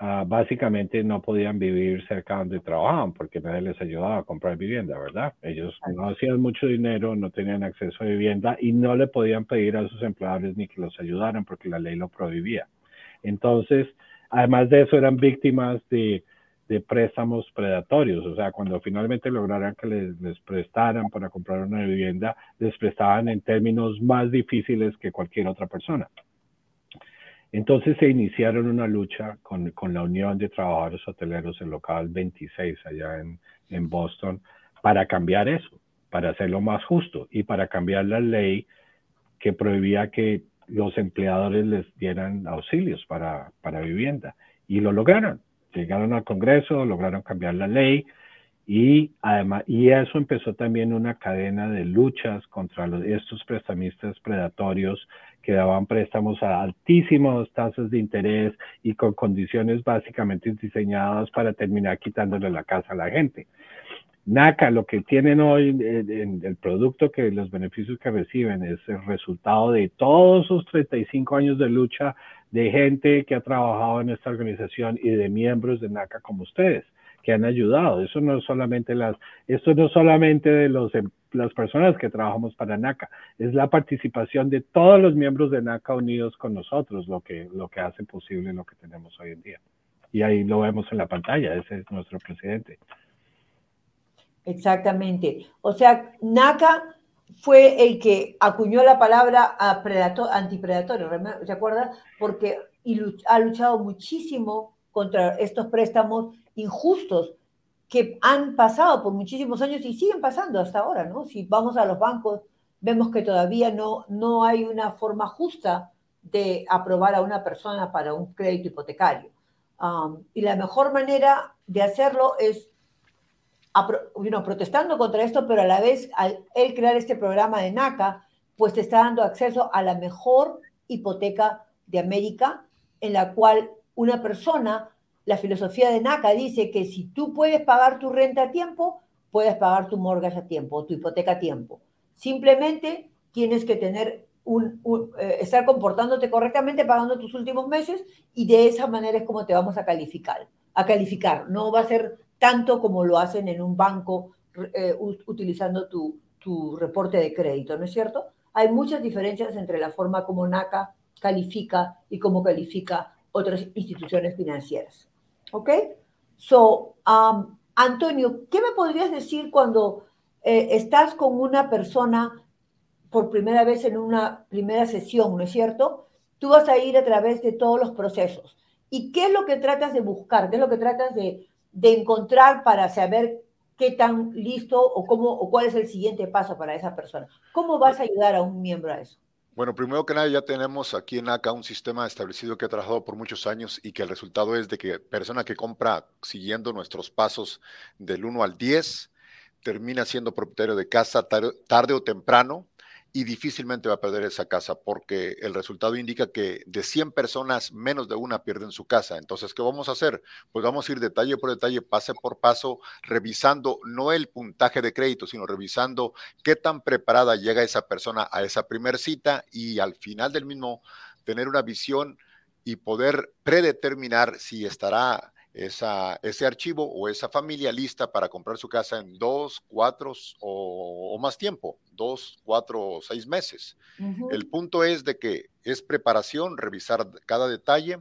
Ah, básicamente no podían vivir cerca donde trabajaban porque nadie les ayudaba a comprar vivienda, ¿verdad? Ellos no hacían mucho dinero, no tenían acceso a vivienda y no le podían pedir a sus empleadores ni que los ayudaran porque la ley lo prohibía. Entonces, además de eso, eran víctimas de, préstamos predatorios, o sea, cuando finalmente lograran que les, prestaran para comprar una vivienda, les prestaban en términos más difíciles que cualquier otra persona. Entonces se iniciaron una lucha con, la Unión de Trabajadores Hoteleros, el local 26 allá en, Boston, para cambiar eso, para hacerlo más justo y para cambiar la ley que prohibía que los empleadores les dieran auxilios para, para vivienda. Y lo lograron. llegaron al Congreso, lograron cambiar la ley y además, y eso empezó también una cadena de luchas contra estos prestamistas predatorios que daban préstamos a altísimas tasas de interés y con condiciones básicamente diseñadas para terminar quitándole la casa a la gente. NACA, lo que tienen hoy en, el producto que los beneficios que reciben es el resultado de todos esos 35 años de lucha de gente que ha trabajado en esta organización y de miembros de NACA como ustedes que han ayudado. Eso no es solamente las, esto no solamente de los, em, las personas que trabajamos para NACA, es la participación de todos los miembros de NACA unidos con nosotros lo que, lo que hace posible lo que tenemos hoy en día. Y ahí lo vemos en la pantalla, ese es nuestro presidente. Exactamente. O sea, NACA fue el que acuñó la palabra antipredatorio, ¿se acuerda? Porque ha luchado muchísimo contra estos préstamos injustos que han pasado por muchísimos años y siguen pasando hasta ahora, ¿no? Si vamos a los bancos, vemos que todavía no, no hay una forma justa de aprobar a una persona para un crédito hipotecario. Um, y la mejor manera de hacerlo es protestando contra esto, pero a la vez, al crear este programa de NACA, pues te está dando acceso a la mejor hipoteca de América, en la cual una persona, la filosofía de NACA dice que si tú puedes pagar tu renta a tiempo, puedes pagar tu mortgage a tiempo, tu hipoteca a tiempo. Simplemente tienes que tener un, eh, estar comportándote correctamente pagando tus últimos meses y de esa manera es como te vamos a calificar. A calificar. No va a ser tanto como lo hacen en un banco eh, utilizando tu, tu, reporte de crédito, ¿no es cierto? Hay muchas diferencias entre la forma como NACA califica y cómo califica otras instituciones financieras. ¿Ok? So, um, Antonio, ¿qué me podrías decir cuando eh, estás con una persona por primera vez en una primera sesión, ¿no es cierto? Tú vas a ir a través de todos los procesos. ¿Y qué es lo que tratas de buscar? ¿Qué es lo que tratas de, de encontrar para saber qué tan listo o cómo o cuál es el siguiente paso para esa persona. ¿Cómo vas a ayudar a un miembro a eso? Bueno, primero que nada ya tenemos aquí en ACA un sistema establecido que ha trabajado por muchos años y que el resultado es de que persona que compra siguiendo nuestros pasos del 1 al 10 termina siendo propietario de casa tarde o temprano y difícilmente va a perder esa casa porque el resultado indica que de 100 personas, menos de una pierden su casa. Entonces, ¿qué vamos a hacer? Pues vamos a ir detalle por detalle, pase por paso, revisando no el puntaje de crédito, sino revisando qué tan preparada llega esa persona a esa primera cita y al final del mismo tener una visión y poder predeterminar si estará esa, ese archivo o esa familia lista para comprar su casa en dos, cuatro o, más tiempo, dos, cuatro o seis meses. El punto es de que es preparación, revisar cada detalle,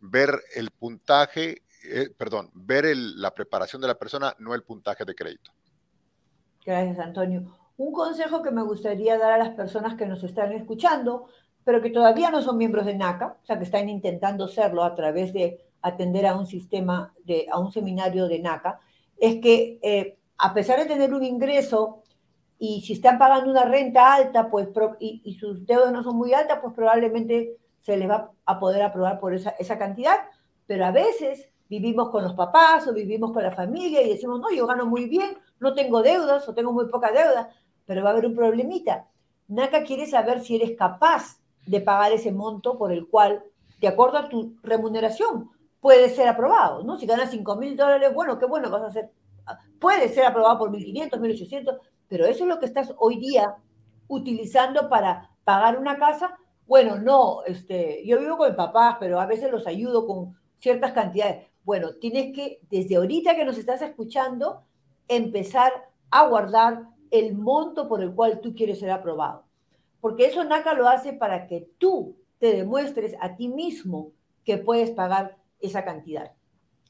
ver el puntaje, eh, perdón, ver la preparación de la persona, no el puntaje de crédito. Gracias, Antonio. Un consejo que me gustaría dar a las personas que nos están escuchando, pero que todavía no son miembros de NACA, o sea, que están intentando serlo a través de atender a un sistema, de, a un seminario de NACA, es que eh, a pesar de tener un ingreso y si están pagando una renta alta pues, y, sus deudas no son muy altas, pues probablemente se les va a poder aprobar por esa, esa cantidad, pero a veces vivimos con los papás o vivimos con la familia y decimos, no, yo gano muy bien, no tengo deudas o tengo muy poca deuda, pero va a haber un problemita. NACA quiere saber si eres capaz de pagar ese monto por el cual, de acuerdo a tu remuneración, puede ser aprobado, ¿no? Si ganas 5 mil dólares, bueno, qué bueno vas a hacer. Puede ser aprobado por 1.500, 1.800, pero eso es lo que estás hoy día utilizando para pagar una casa. Bueno, no, este, yo vivo con mi papá, pero a veces los ayudo con ciertas cantidades. Bueno, tienes que, desde ahorita que nos estás escuchando, empezar a guardar el monto por el cual tú quieres ser aprobado. Porque eso NACA lo hace para que tú te demuestres a ti mismo que puedes pagar esa cantidad.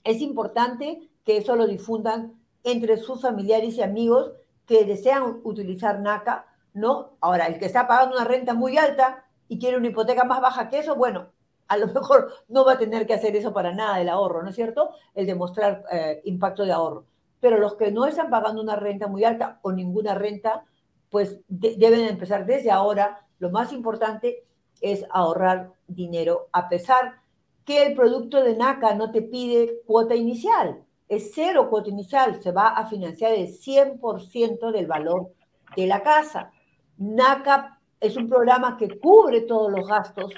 Es importante que eso lo difundan entre sus familiares y amigos que desean utilizar NACA, ¿no? Ahora, el que está pagando una renta muy alta y quiere una hipoteca más baja que eso, bueno, a lo mejor no va a tener que hacer eso para nada el ahorro, ¿no es cierto? El demostrar eh, impacto de ahorro. Pero los que no están pagando una renta muy alta o ninguna renta, pues deben empezar desde ahora. Lo más importante es ahorrar dinero a pesar que el producto de NACA no te pide cuota inicial, es cero cuota inicial, se va a financiar el 100% del valor de la casa. NACA es un programa que cubre todos los gastos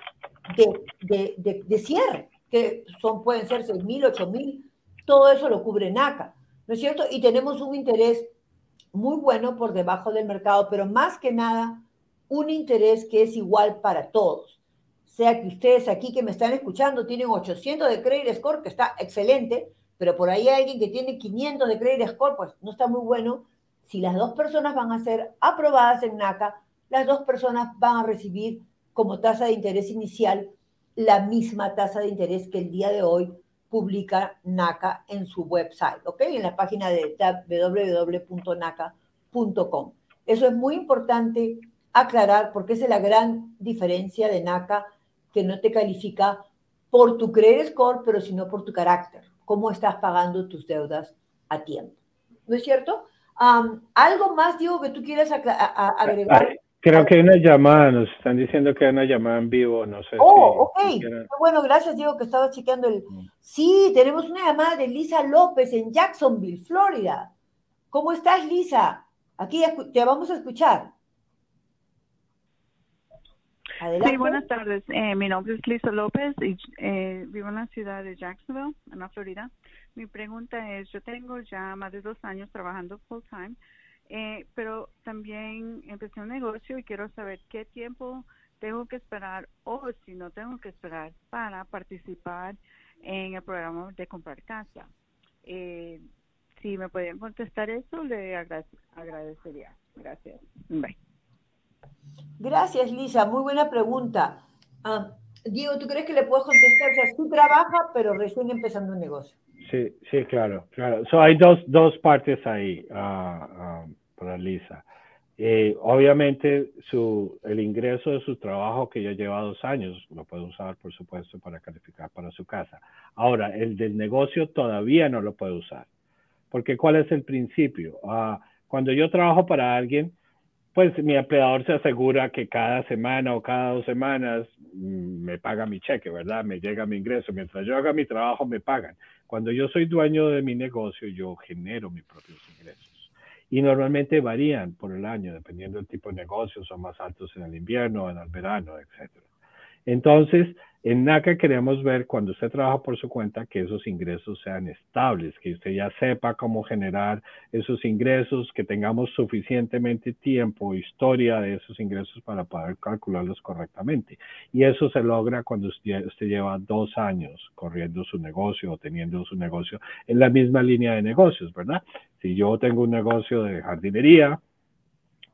de, de, cierre, que son, pueden ser 6 mil, 8 mil, todo eso lo cubre NACA, ¿no es cierto? Y tenemos un interés muy bueno por debajo del mercado, pero más que nada, un interés que es igual para todos. Sea que ustedes aquí que me están escuchando tienen 800 de credit score, que está excelente, pero por ahí hay alguien que tiene 500 de credit score, pues no está muy bueno. Si las dos personas van a ser aprobadas en NACA, las dos personas van a recibir como tasa de interés inicial la misma tasa de interés que el día de hoy publica NACA en su website, ¿ok? En la página de www.naca.com. Eso es muy importante aclarar porque es la gran diferencia de NACA que no te califica por tu credit score, pero sino por tu carácter, cómo estás pagando tus deudas a tiempo. ¿No es cierto? ¿Algo más, Diego, que tú quieras agregar? Creo que hay una llamada, nos están diciendo que hay una llamada en vivo, no sé. Oh, ok. Bueno, gracias, Diego, que estaba chequeando el... Mm. Sí, tenemos una llamada de Lisa López en Jacksonville, Florida. ¿Cómo estás, Lisa? Aquí te vamos a escuchar. Adelante. Buenas tardes. Eh, mi nombre es Lisa López y eh, vivo en la ciudad de Jacksonville, en la Florida. Mi pregunta es, yo tengo ya más de dos años trabajando full time eh, pero también empecé un negocio y quiero saber qué tiempo tengo que esperar o si no tengo que esperar para participar en el programa de comprar casa. Eh, si me pueden contestar eso, le agradecería. Gracias. Bye. Gracias, Lisa. Muy buena pregunta. Ah, Diego, ¿tú crees que le puedes contestar? O sea, tú trabajas, pero recién empezando un negocio. Sí, sí, claro, claro. So, hay dos, dos partes ahí uh, para Lisa. Eh, obviamente, su, el ingreso de su trabajo que ya lleva dos años lo puede usar, por supuesto, para calificar para su casa. Ahora, el del negocio todavía no lo puede usar. Porque ¿cuál es el principio? Uh, cuando yo trabajo para alguien, pues mi empleador se asegura que cada semana o cada dos semanas mm, me paga mi cheque, ¿verdad? Me llega mi ingreso. Mientras yo haga mi trabajo, me pagan. Cuando yo soy dueño de mi negocio, yo genero mis propios ingresos. Y normalmente varían por el año, dependiendo del tipo de negocio, son más altos en el invierno, en el verano, etc. Entonces, en NACA queremos ver cuando usted trabaja por su cuenta que esos ingresos sean estables, que usted ya sepa cómo generar esos ingresos, que tengamos suficientemente tiempo, historia de esos ingresos para poder calcularlos correctamente. Y eso se logra cuando usted, usted lleva dos años corriendo su negocio o teniendo su negocio en la misma línea de negocios, ¿verdad? Si yo tengo un negocio de jardinería,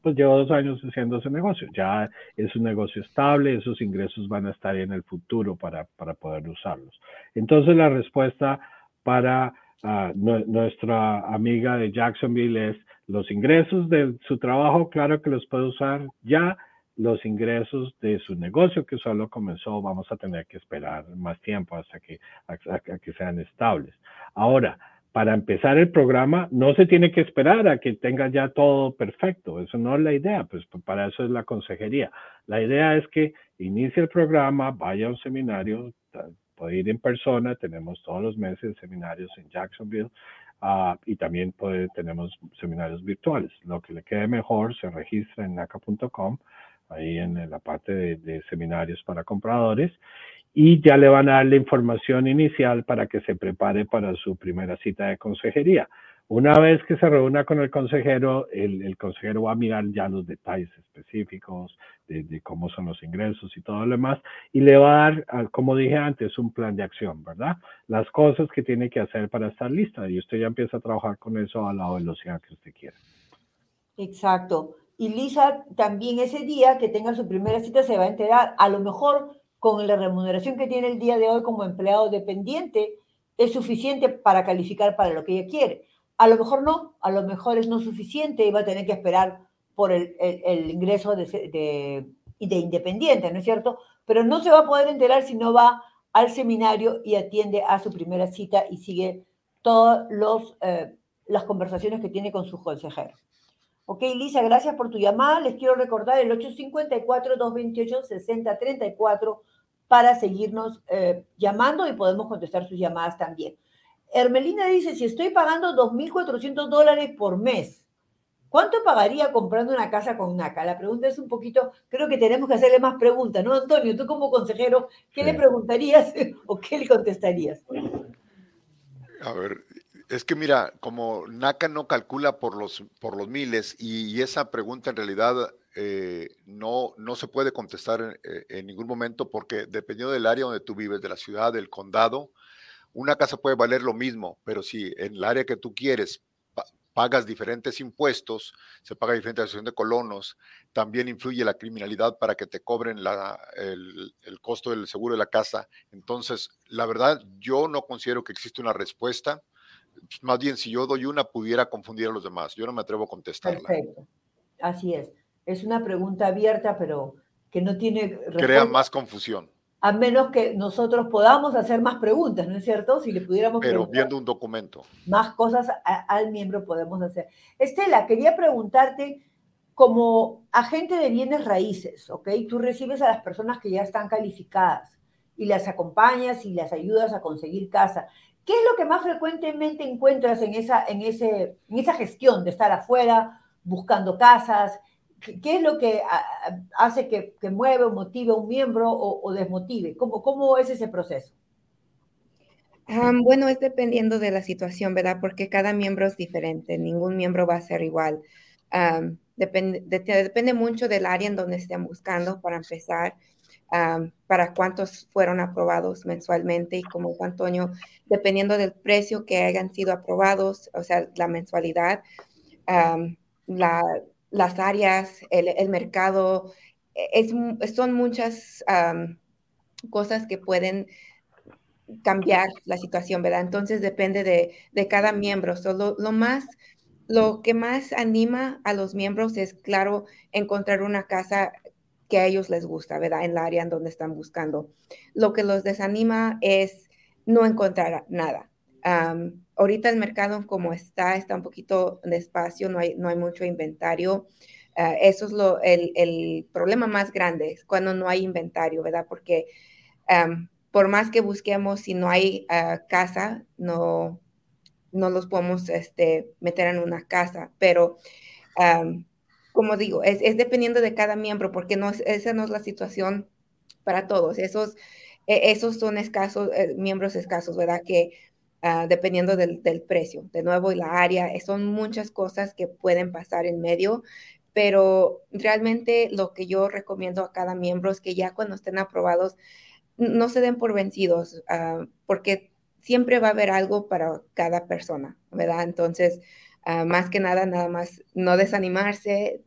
pues lleva dos años haciendo ese negocio. Ya es un negocio estable, esos ingresos van a estar en el futuro para, para poder usarlos. Entonces la respuesta para ah, nuestra amiga de Jacksonville es los ingresos de su trabajo, claro que los puede usar ya. Los ingresos de su negocio que solo comenzó, vamos a tener que esperar más tiempo hasta que, hasta que sean estables. Ahora, para empezar el programa no se tiene que esperar a que tenga ya todo perfecto. Eso no es la idea, pues para eso es la consejería. La idea es que inicie el programa, vaya a un seminario, puede ir en persona, tenemos todos los meses seminarios en Jacksonville uh, y también puede, tenemos seminarios virtuales. Lo que le quede mejor se registra en naca.com, ahí en la parte de seminarios para compradores y ya le van a dar la información inicial para que se prepare para su primera cita de consejería. Una vez que se reúna con el consejero, el, consejero va a mirar ya los detalles específicos de, cómo son los ingresos y todo lo demás, y le va a dar, como dije antes, un plan de acción, ¿verdad? Las cosas que tiene que hacer para estar lista, y usted ya empieza a trabajar con eso a la velocidad que usted quiera. Exacto. Y Lisa, también ese día que tenga su primera cita se va a enterar, a lo mejor con la remuneración que tiene el día de hoy como empleado dependiente, es suficiente para calificar para lo que ella quiere. A lo mejor no, a lo mejor es no suficiente y va a tener que esperar por el, ingreso de, de, de, independiente, ¿no es cierto? Pero no se va a poder enterar si no va al seminario y atiende a su primera cita y sigue todas eh, las conversaciones que tiene con su consejero. Ok, Lisa, gracias por tu llamada. Les quiero recordar el 854-228-6034 para seguirnos eh, llamando y podemos contestar sus llamadas también. Hermelina dice, si estoy pagando 2.400 dólares por mes, ¿cuánto pagaría comprando una casa con NACA? La pregunta es un poquito, creo que tenemos que hacerle más preguntas, ¿no, Antonio? Tú como consejero, ¿qué le preguntarías o qué le contestarías? A ver, es que mira, como NACA no calcula por los, por los miles y, esa pregunta en realidad eh, no, no se puede contestar eh, en, ningún momento porque dependiendo del área donde tú vives, de la ciudad, del condado, una casa puede valer lo mismo, pero si en el área que tú quieres pagas diferentes impuestos, se paga diferente asociación de colonos, también influye la criminalidad para que te cobren el, el, costo del seguro de la casa. Entonces, la verdad, yo no considero que existe una respuesta más bien si yo doy una pudiera confundir a los demás. Yo no me atrevo a contestarla. Perfecto. Así es. Es una pregunta abierta, pero que no tiene Crea más confusión. A menos que nosotros podamos hacer más preguntas, ¿no es cierto? Si le pudiéramos Pero viendo un documento. Más cosas al miembro podemos hacer. Estela, quería preguntarte como agente de bienes raíces, ¿ok? Tú recibes a las personas que ya están calificadas y las acompañas y las ayudas a conseguir casa. ¿Qué es lo que más frecuentemente encuentras en esa, en ese, en esa gestión de estar afuera, buscando casas? ¿Qué, es lo que hace que, mueve o motive a un miembro o, desmotive? ¿Cómo, ¿Cómo es ese proceso? bueno, es dependiendo de la situación, ¿verdad? Porque cada miembro es diferente, ningún miembro va a ser igual. depende, depende mucho del área en donde estén buscando para empezar para cuántos fueron aprobados mensualmente y como Antonio, dependiendo del precio que hayan sido aprobados, o sea, la mensualidad, las áreas, el, mercado, es, son muchas cosas que pueden cambiar la situación, ¿verdad? Entonces depende de, cada miembro. Solo lo más, lo que más anima a los miembros es, claro, encontrar una casa que a ellos les gusta, ¿verdad? En la área en donde están buscando. Lo que los desanima es no encontrar nada. Ahorita el mercado como está, está un poquito despacio, no hay, no hay mucho inventario. Ah, eso es lo, el, problema más grande, es cuando no hay inventario, ¿verdad? Porque por más que busquemos, si no hay ah, casa, no, no los podemos este, meter en una casa, pero como digo, es, dependiendo de cada miembro, porque no, esa no es la situación para todos. Esos, e, esos son escasos, eh, miembros escasos, ¿verdad? Que ah, dependiendo del, precio, de nuevo, y la área, eh, son muchas cosas que pueden pasar en medio, pero realmente lo que yo recomiendo a cada miembro es que ya cuando estén aprobados, no se den por vencidos, ah, porque siempre va a haber algo para cada persona, ¿verdad? Entonces, Ah, más que nada, nada más no desanimarse,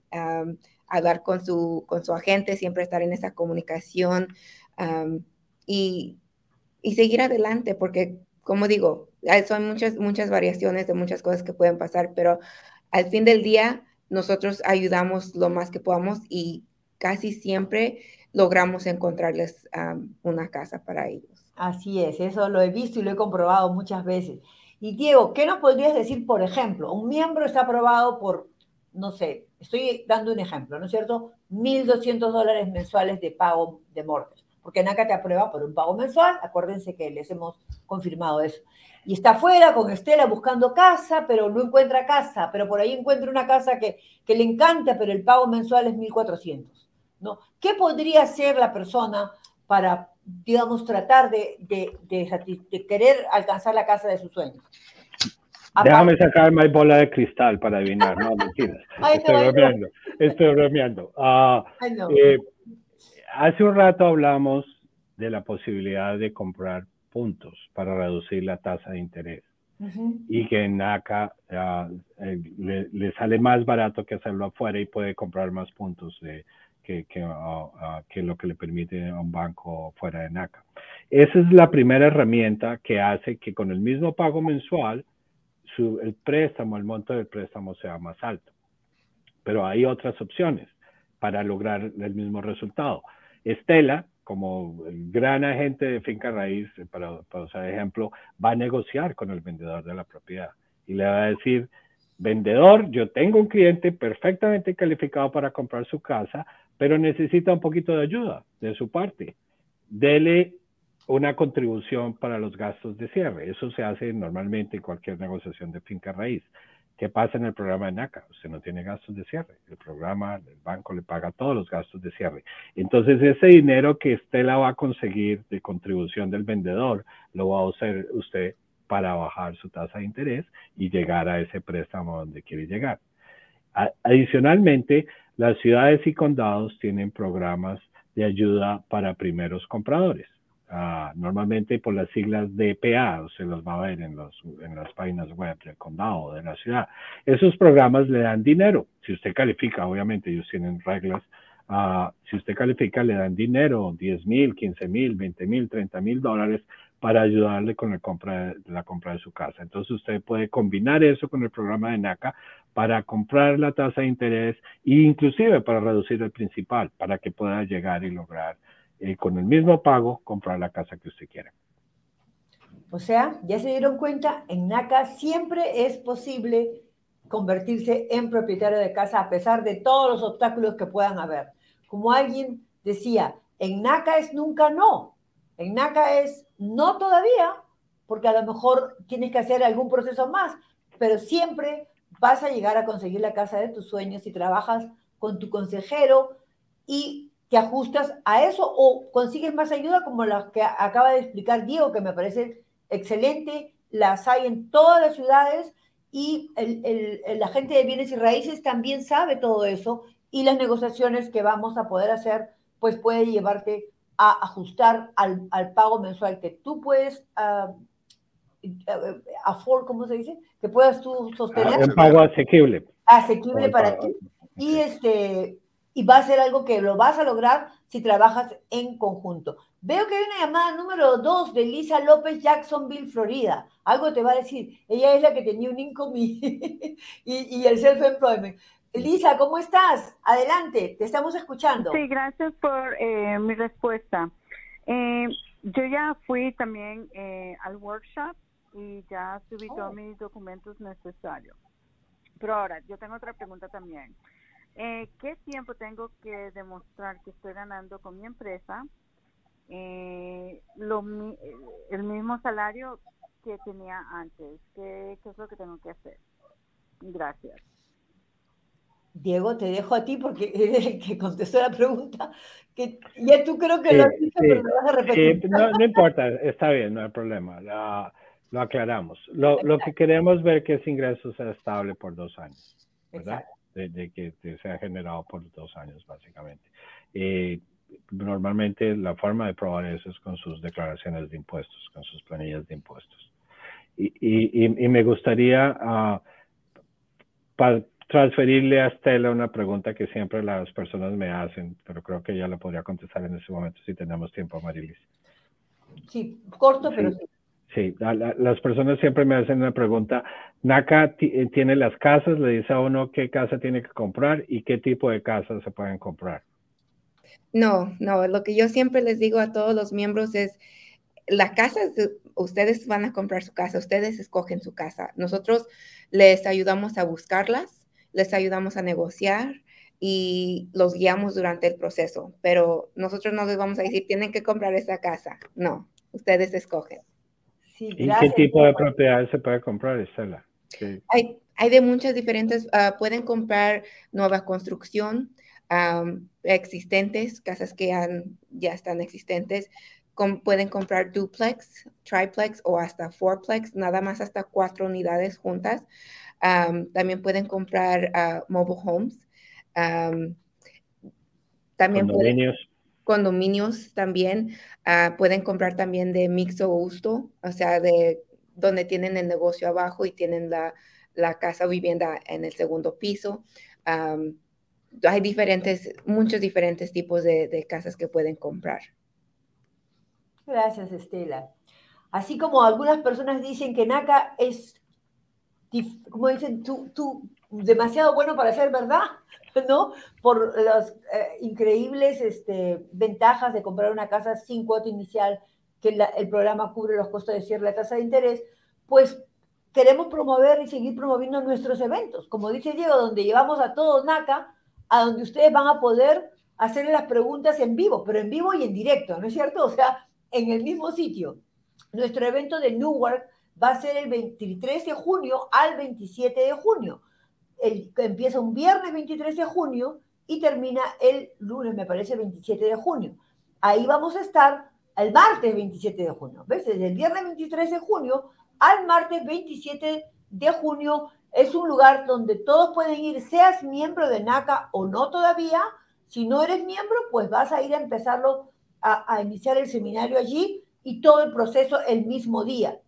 hablar con su, con su agente, siempre estar en esa comunicación y, y, seguir adelante, porque como digo, son muchas, muchas variaciones de muchas cosas que pueden pasar, pero al fin del día nosotros ayudamos lo más que podamos y casi siempre logramos encontrarles una casa para ellos. Así es, eso lo he visto y lo he comprobado muchas veces. Y Diego, ¿qué nos podrías decir, por ejemplo? Un miembro está aprobado por, no sé, estoy dando un ejemplo, ¿no es cierto? 1.200 dólares mensuales de pago de mortgage. Porque NACA te aprueba por un pago mensual, acuérdense que les hemos confirmado eso. Y está afuera con Estela buscando casa, pero no encuentra casa, pero por ahí encuentra una casa que, que le encanta, pero el pago mensual es 1.400. ¿no? ¿Qué podría hacer la persona para digamos, tratar de, de, querer alcanzar la casa de sus sueños. Déjame sacar mi bola de cristal para adivinar, no, mentiras. estoy bromeando, estoy bromeando. Ah, eh, hace un rato hablamos de la posibilidad de comprar puntos para reducir la tasa de interés. Y que en NACA eh, le, le, sale más barato que hacerlo afuera y puede comprar más puntos de, que, que, ah, ah, que, lo que le permite a un banco fuera de NACA. Esa es la primera herramienta que hace que con el mismo pago mensual su, el préstamo, el monto del préstamo sea más alto. Pero hay otras opciones para lograr el mismo resultado. Estela, como gran agente de finca raíz, para, para usar ejemplo, va a negociar con el vendedor de la propiedad y le va a decir, vendedor, yo tengo un cliente perfectamente calificado para comprar su casa, pero necesita un poquito de ayuda de su parte. dele una contribución para los gastos de cierre. Eso se hace normalmente en cualquier negociación de finca raíz. ¿Qué pasa en el programa de NACA? Usted no tiene gastos de cierre. El programa, el banco le paga todos los gastos de cierre. Entonces, ese dinero que usted la va a conseguir de contribución del vendedor, lo va a usar usted para bajar su tasa de interés y llegar a ese préstamo donde quiere llegar. Adicionalmente, las ciudades y condados tienen programas de ayuda para primeros compradores. Ah, normalmente por las siglas DPA, se los va a ver en, los, en las páginas web del condado de la ciudad. Esos programas le dan dinero. Si usted califica, obviamente ellos tienen reglas. Uh, si usted califica, le dan dinero, 10 mil, 15 mil, 20 mil, 30 mil dólares para ayudarle con la compra, de, la compra de su casa. Entonces usted puede combinar eso con el programa de NACA para comprar la tasa de interés e inclusive para reducir el principal, para que pueda llegar y lograr con el mismo pago comprar la casa que usted quiera. O sea, ya se dieron cuenta, en NACA siempre es posible convertirse en propietario de casa a pesar de todos los obstáculos que puedan haber. Como alguien decía, en NACA es nunca no. En NACA es no todavía, porque a lo mejor tienes que hacer algún proceso más, pero siempre vas a llegar a conseguir la casa de tus sueños si trabajas con tu consejero y te ajustas a eso o consigues más ayuda como la que acaba de explicar Diego, que me parece excelente, las hay en todas las ciudades y el, el, agente de bienes y raíces también sabe todo eso y las negociaciones que vamos a poder hacer pues puede llevarte a ajustar al, al pago mensual que tú puedes uh, afford, ¿cómo se dice? Que puedas tú sostener. Un pago asequible. Asequible para ti. Y este, y va a ser algo que lo vas a lograr si trabajas en conjunto. Veo que hay una llamada número dos de Lisa López, Jacksonville, Florida. Algo te va a decir. Ella es la que tenía un income y, y, el self-employment. Lisa, ¿cómo estás? Adelante, te estamos escuchando. Sí, gracias por eh, mi respuesta. Eh, yo ya fui también eh, al workshop y ya subí todos oh. mis documentos necesarios. Pero ahora, yo tengo otra pregunta también. Eh, ¿Qué tiempo tengo que demostrar que estoy ganando con mi empresa eh, lo, el mismo salario que tenía antes? ¿Qué, es lo que tengo que hacer? Gracias. Diego, te dejo a ti porque eres el que contestó la pregunta. Que ya tú creo que lo has dicho, pero lo vas a repetir. no, no, importa, está bien, no hay problema. lo aclaramos. Lo, lo, que queremos ver que ese ingreso sea estable por dos años. ¿verdad? De, que se ha generado por dos años, básicamente. Eh, normalmente la forma de probar eso es con sus declaraciones de impuestos, con sus planillas de impuestos. Y, y, y me gustaría uh, transferirle a Estela una pregunta que siempre las personas me hacen, pero creo que ella la podría contestar en ese momento si tenemos tiempo, Marilis. Sí, corto, pero sí. Sí, las personas siempre me hacen una pregunta. NACA eh, tiene las casas, le dice a uno qué casa tiene que comprar y qué tipo de casas se pueden comprar. No, no, lo que yo siempre les digo a todos los miembros es, la casa, ustedes van a comprar su casa, ustedes escogen su casa. Nosotros les ayudamos a buscarlas, les ayudamos a negociar y los guiamos durante el proceso, pero nosotros no les vamos a decir, tienen que comprar esa casa. No, ustedes escogen. ¿Y qué tipo de propiedades se puede comprar, Estela? Hay, hay, de muchas diferentes, uh, pueden comprar nueva construcción, um, existentes, casas que han, ya están existentes, Com pueden comprar duplex, triplex o hasta fourplex, nada más hasta cuatro unidades juntas. Um, también pueden comprar uh, mobile homes. Um, también pueden, condominios también, uh, pueden comprar también de mixto gusto, o sea, de donde tienen el negocio abajo y tienen la, la casa vivienda en el segundo piso. Hay diferentes, muchos diferentes tipos de, casas que pueden comprar. Gracias, Estela. Así como algunas personas dicen que NACA es, como dicen, tú, tú demasiado bueno para ser verdad. ¿no? Por las eh, increíbles este, ventajas de comprar una casa sin cuota inicial, que el programa cubre los costos de cierre, la tasa de interés, pues queremos promover y seguir promoviendo nuestros eventos. Como dice Diego, donde llevamos a todos NACA, a donde ustedes van a poder hacerle las preguntas en vivo, pero en vivo y en directo, ¿no es cierto? O sea, en el mismo sitio. Nuestro evento de Newark va a ser el 23 de junio al 27 de junio. El, empieza un viernes 23 de junio y termina el lunes, me parece, 27 de junio. Ahí vamos a estar el martes 27 de junio. ¿Ves? Desde el viernes 23 de junio al martes 27 de junio es un lugar donde todos pueden ir, seas miembro de NACA o no todavía. Si no eres miembro, pues vas a ir a empezarlo a, iniciar el seminario allí y todo el proceso el mismo día.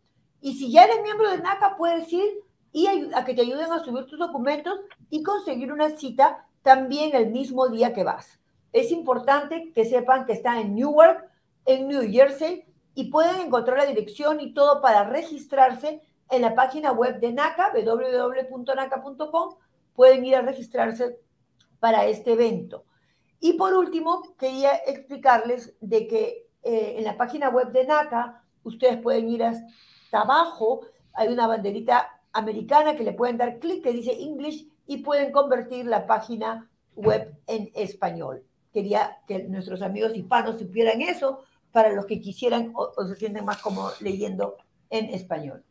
Y si ya eres miembro de NACA, puedes ir y a que te ayuden a subir tus documentos y conseguir una cita también el mismo día que vas. Es importante que sepan que está en Newark, en New Jersey, y pueden encontrar la dirección y todo para registrarse en la página web de NACA, www.naca.com, pueden ir a registrarse para este evento. Y por último, quería explicarles de que eh, en la página web de NACA, ustedes pueden ir hasta abajo, hay una banderita americana que le pueden dar clic que dice English y pueden convertir la página web en español. Quería que nuestros amigos hispanos supieran eso para los que quisieran o, o se sienten más como leyendo en español.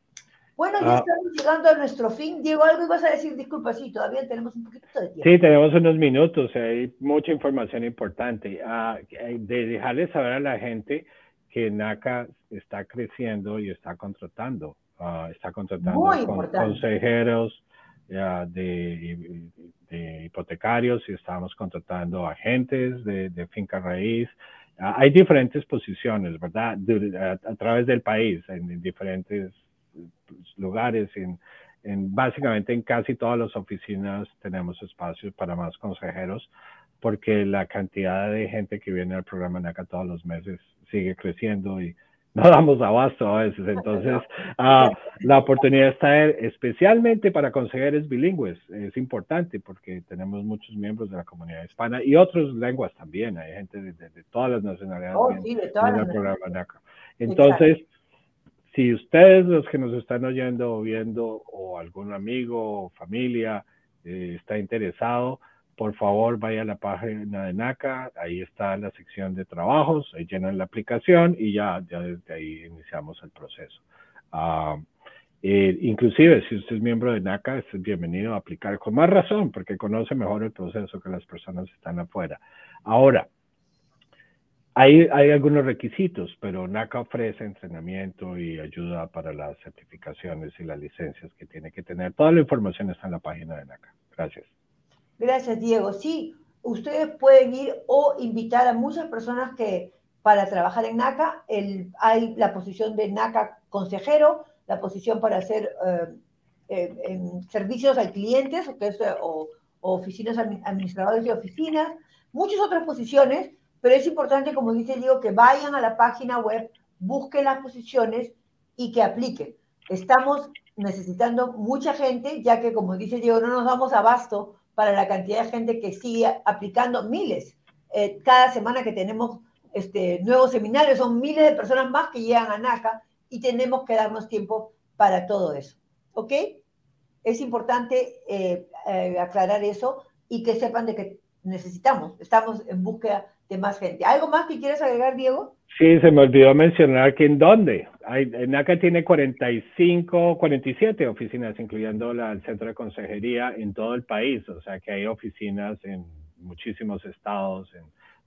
Bueno, ya ah. estamos llegando a nuestro fin. Diego, algo ibas a decir, disculpa, sí, todavía tenemos un poquito de tiempo. Sí, tenemos unos minutos, hay mucha información importante. Ah, de dejarles saber a la gente que NACA está creciendo y está contratando, ah, está contratando consejeros de, hipotecarios y estamos contratando agentes de, de finca raíz. hay diferentes posiciones, ¿verdad? a, través del país, en diferentes lugares, en, en, básicamente en casi todas las oficinas tenemos espacios para más consejeros, porque la cantidad de gente que viene al programa NACA todos los meses sigue creciendo y no damos abasto a veces. Entonces, uh, la oportunidad está especialmente para consejeros bilingües. Es importante porque tenemos muchos miembros de la comunidad hispana y otras lenguas también. Hay gente de, de, todas las nacionalidades oh, sí, de todas en el programa NACA. Entonces, si ustedes, los que nos están oyendo o viendo, o algún amigo o familia eh, está interesado, por favor vaya a la página de NACA, ahí está la sección de trabajos, ahí llenan la aplicación y ya, ya desde ahí iniciamos el proceso. Eh, inclusive, si usted es miembro de NACA, es bienvenido a aplicar con más razón, porque conoce mejor el proceso que las personas están afuera. Ahora, hay, hay algunos requisitos, pero NACA ofrece entrenamiento y ayuda para las certificaciones y las licencias que tiene que tener. Toda la información está en la página de NACA. Gracias. Gracias, Diego. Sí, ustedes pueden ir o invitar a muchas personas que para trabajar en NACA, hay la posición de NACA consejero, la posición para hacer eh, eh, servicios al cliente, o, o, o oficinas administradores de oficinas, muchas otras posiciones pero es importante, como dice Diego, que vayan a la página web, busquen las posiciones y que apliquen. Estamos necesitando mucha gente, ya que, como dice Diego, no nos damos abasto para la cantidad de gente que sigue aplicando miles. Eh, cada semana que tenemos este, nuevos seminarios, son miles de personas más que llegan a NACA y tenemos que darnos tiempo para todo eso. ¿Ok? Es importante eh, eh, aclarar eso y que sepan de que necesitamos, estamos en búsqueda de más gente. ¿Algo más que quieres agregar, Diego? Sí, se me olvidó mencionar que en dónde. NACA tiene 45, 47 oficinas, incluyendo la, el centro de consejería en todo el país. O sea que hay oficinas en muchísimos estados, en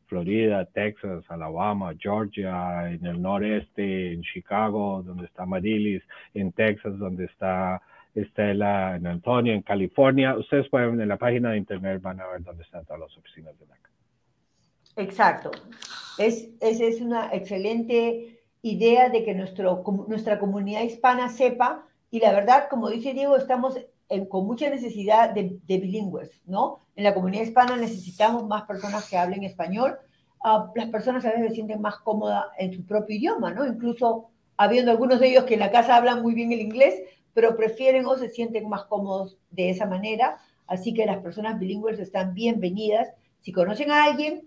Florida, Texas, Alabama, Georgia, en el noreste, en Chicago, donde está Marilis, en Texas, donde está Estela, en Antonio, en California. Ustedes pueden en la página de internet van a ver dónde están todas las oficinas de NACA. Exacto. Es, esa es una excelente idea de que nuestro, nuestra comunidad hispana sepa, y la verdad, como dice Diego, estamos con mucha necesidad de, bilingües, ¿no? En la comunidad hispana necesitamos más personas que hablen español. Ah, las personas a veces se sienten más cómodas en su propio idioma, ¿no? Incluso habiendo algunos de ellos que en la casa hablan muy bien el inglés, pero prefieren o se sienten más cómodos de esa manera. Así que las personas bilingües están bienvenidas. Si conocen a alguien,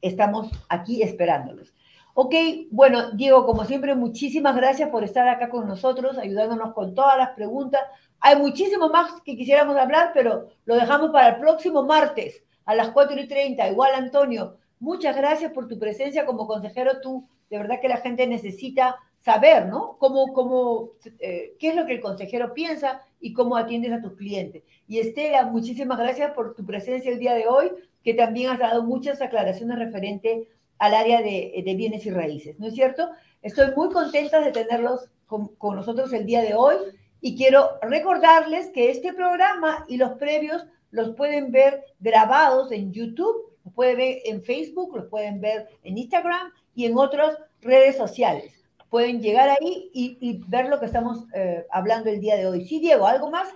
estamos aquí esperándolos. Ok, bueno, Diego, como siempre, muchísimas gracias por estar acá con nosotros, ayudándonos con todas las preguntas. Hay muchísimo más que quisiéramos hablar, pero lo dejamos para el próximo martes. a las 4 y 30. Igual, Antonio, muchas gracias por tu presencia como consejero. Tú, de verdad que la gente necesita saber, ¿no? Cómo, cómo, eh, qué es lo que el consejero piensa y cómo atiendes a tus clientes. Y Estela, muchísimas gracias por tu presencia el día de hoy, que también has dado muchas aclaraciones referente al área de, bienes y raíces, ¿no es cierto? Estoy muy contenta de tenerlos con nosotros el día de hoy y quiero recordarles que este programa y los previos los pueden ver grabados en YouTube, los pueden ver en Facebook, los pueden ver en Instagram y en otras redes sociales pueden llegar ahí y, ver lo que estamos eh, hablando el día de hoy. Sí, Diego, ¿algo más?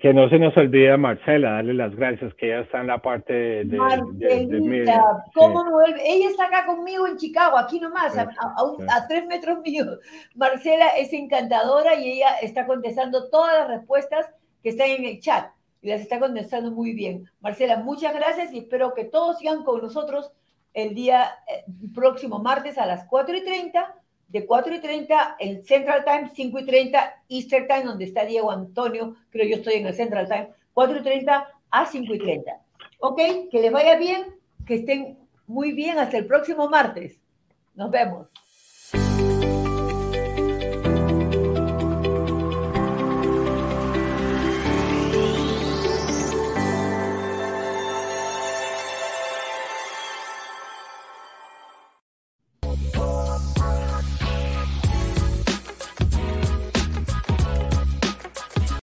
Que no se nos olvide Marcela, darle las gracias, que ella está en la parte de... Marcelita, ¿cómo no vuelve? Ella está acá conmigo en Chicago, aquí nomás, a, a, tres metros míos. Marcela es encantadora y ella está contestando todas las respuestas que están en el chat y las está contestando muy bien. Marcela, muchas gracias y espero que todos sigan con nosotros el día eh, próximo martes a las 4 y 30 de 4 y 30 en Central Time, 5 y 30 Easter Time, donde está Diego Antonio, creo yo estoy en el Central Time, 4 y 30 a 5 y 30. Ok, que les vaya bien, que estén muy bien hasta el próximo martes. Nos vemos.